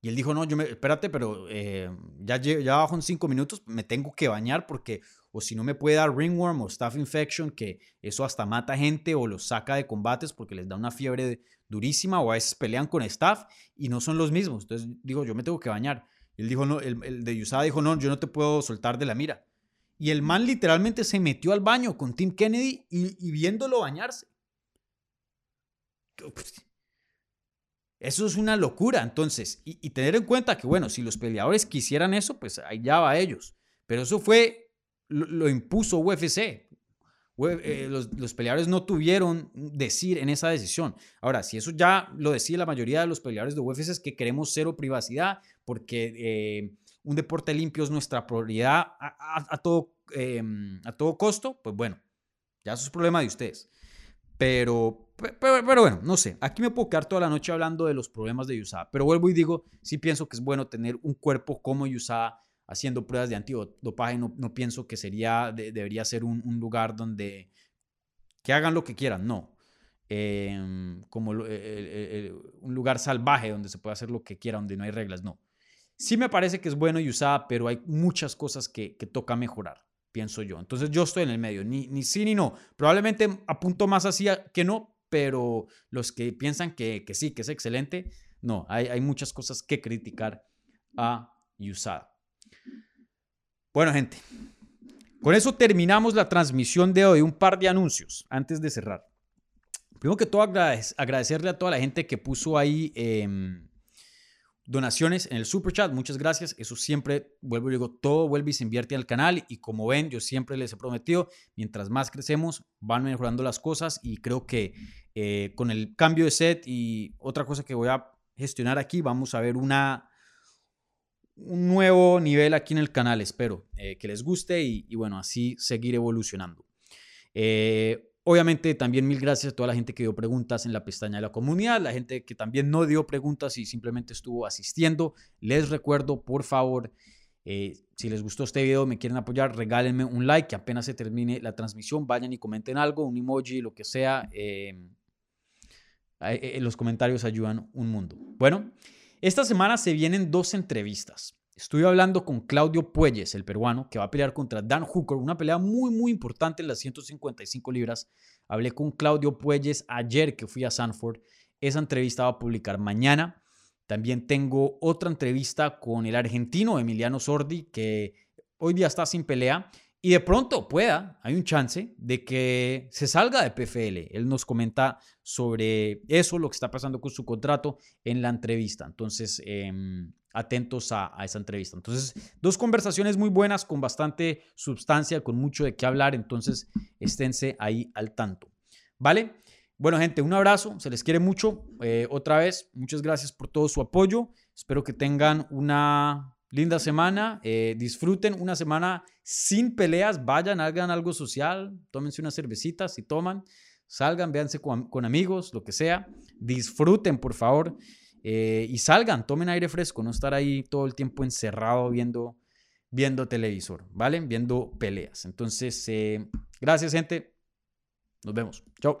Y él dijo, no, yo me, espérate, pero eh, ya, ya bajo en cinco minutos, me tengo que bañar porque o si no me puede dar ringworm o staph infection, que eso hasta mata gente o los saca de combates porque les da una fiebre durísima o a veces pelean con staff y no son los mismos. Entonces digo, yo me tengo que bañar. Y él dijo, no, el, de USADA dijo, no, yo no te puedo soltar de la mira. Y el man literalmente se metió al baño con Tim Kennedy y viéndolo bañarse. Pues, eso es una locura, entonces, y, tener en cuenta que, bueno, si los peleadores quisieran eso, pues ahí ya va ellos. Pero eso fue, lo, impuso UFC. eh, los, peleadores no tuvieron decir en esa decisión. Ahora, si eso ya lo decide la mayoría de los peleadores de UFC es que queremos cero privacidad porque eh, un deporte limpio es nuestra prioridad a, todo, em, a todo costo, pues bueno, ya eso es problema de ustedes. Pero, pero, bueno, no sé. Aquí me puedo quedar toda la noche hablando de los problemas de USADA. Pero vuelvo y digo, sí pienso que es bueno tener un cuerpo como USADA haciendo pruebas de antidopaje. No, no pienso que sería, debería ser un, lugar donde que hagan lo que quieran. No. Em, como un lugar salvaje donde se puede hacer lo que quiera, donde no hay reglas. No. Sí me parece que es bueno USADA, pero hay muchas cosas que, que toca mejorar pienso yo. Entonces yo estoy en el medio, ni, ni sí ni no. Probablemente apunto más hacia que no, pero los que piensan que, que sí, que es excelente, no, hay, hay muchas cosas que criticar a USADA. Bueno, gente, con eso terminamos la transmisión de hoy. Un par de anuncios antes de cerrar. Primero que todo, agradecerle a toda la gente que puso ahí... Eh, donaciones en el super chat. Muchas gracias. Eso siempre, vuelvo y digo, todo vuelve y se invierte al canal. Y como ven, yo siempre les he prometido, mientras más crecemos, van mejorando las cosas. Y creo que eh, con el cambio de set y otra cosa que voy a gestionar aquí, vamos a ver una, un nuevo nivel aquí en el canal. Espero eh, que les guste y, bueno, así seguir evolucionando. Eh, Obviamente también mil gracias a toda la gente que dio preguntas en la pestaña de la comunidad, la gente que también no dio preguntas y simplemente estuvo asistiendo. Les recuerdo, por favor, eh, si les gustó este video, me quieren apoyar, regálenme un like, que apenas se termine la transmisión, vayan y comenten algo, un emoji, lo que sea. Em, eh, los comentarios ayudan un mundo. Bueno, esta semana se vienen dos entrevistas. Estuve hablando con Claudio Puelles, el peruano, que va a pelear contra Dan Hooker, una pelea muy, muy importante en las 155 libras. Hablé con Claudio Puelles ayer que fui a Sanford. Esa entrevista va a publicar mañana. También tengo otra entrevista con el argentino Emiliano Sordi, que hoy día está sin pelea. Y de pronto pueda, hay un chance de que se salga de PFL. Él nos comenta sobre eso, lo que está pasando con su contrato en la entrevista. Entonces, em, atentos a, esa entrevista. Entonces, dos conversaciones muy buenas, con bastante sustancia, con mucho de qué hablar. Entonces, esténse ahí al tanto. ¿Vale? Bueno, gente, un abrazo, se les quiere mucho. Eh, otra vez, muchas gracias por todo su apoyo. Espero que tengan una linda semana. Eh, disfruten una semana sin peleas. Vayan, hagan algo social, tómense unas cervecitas si toman. Salgan, véanse con amigos, lo que sea. Disfruten, por favor. Eh, y salgan, tomen aire fresco, no estar ahí todo el tiempo encerrado viendo, viendo televisor, ¿vale? Viendo peleas. Entonces, eh, gracias gente. Nos vemos. Chao.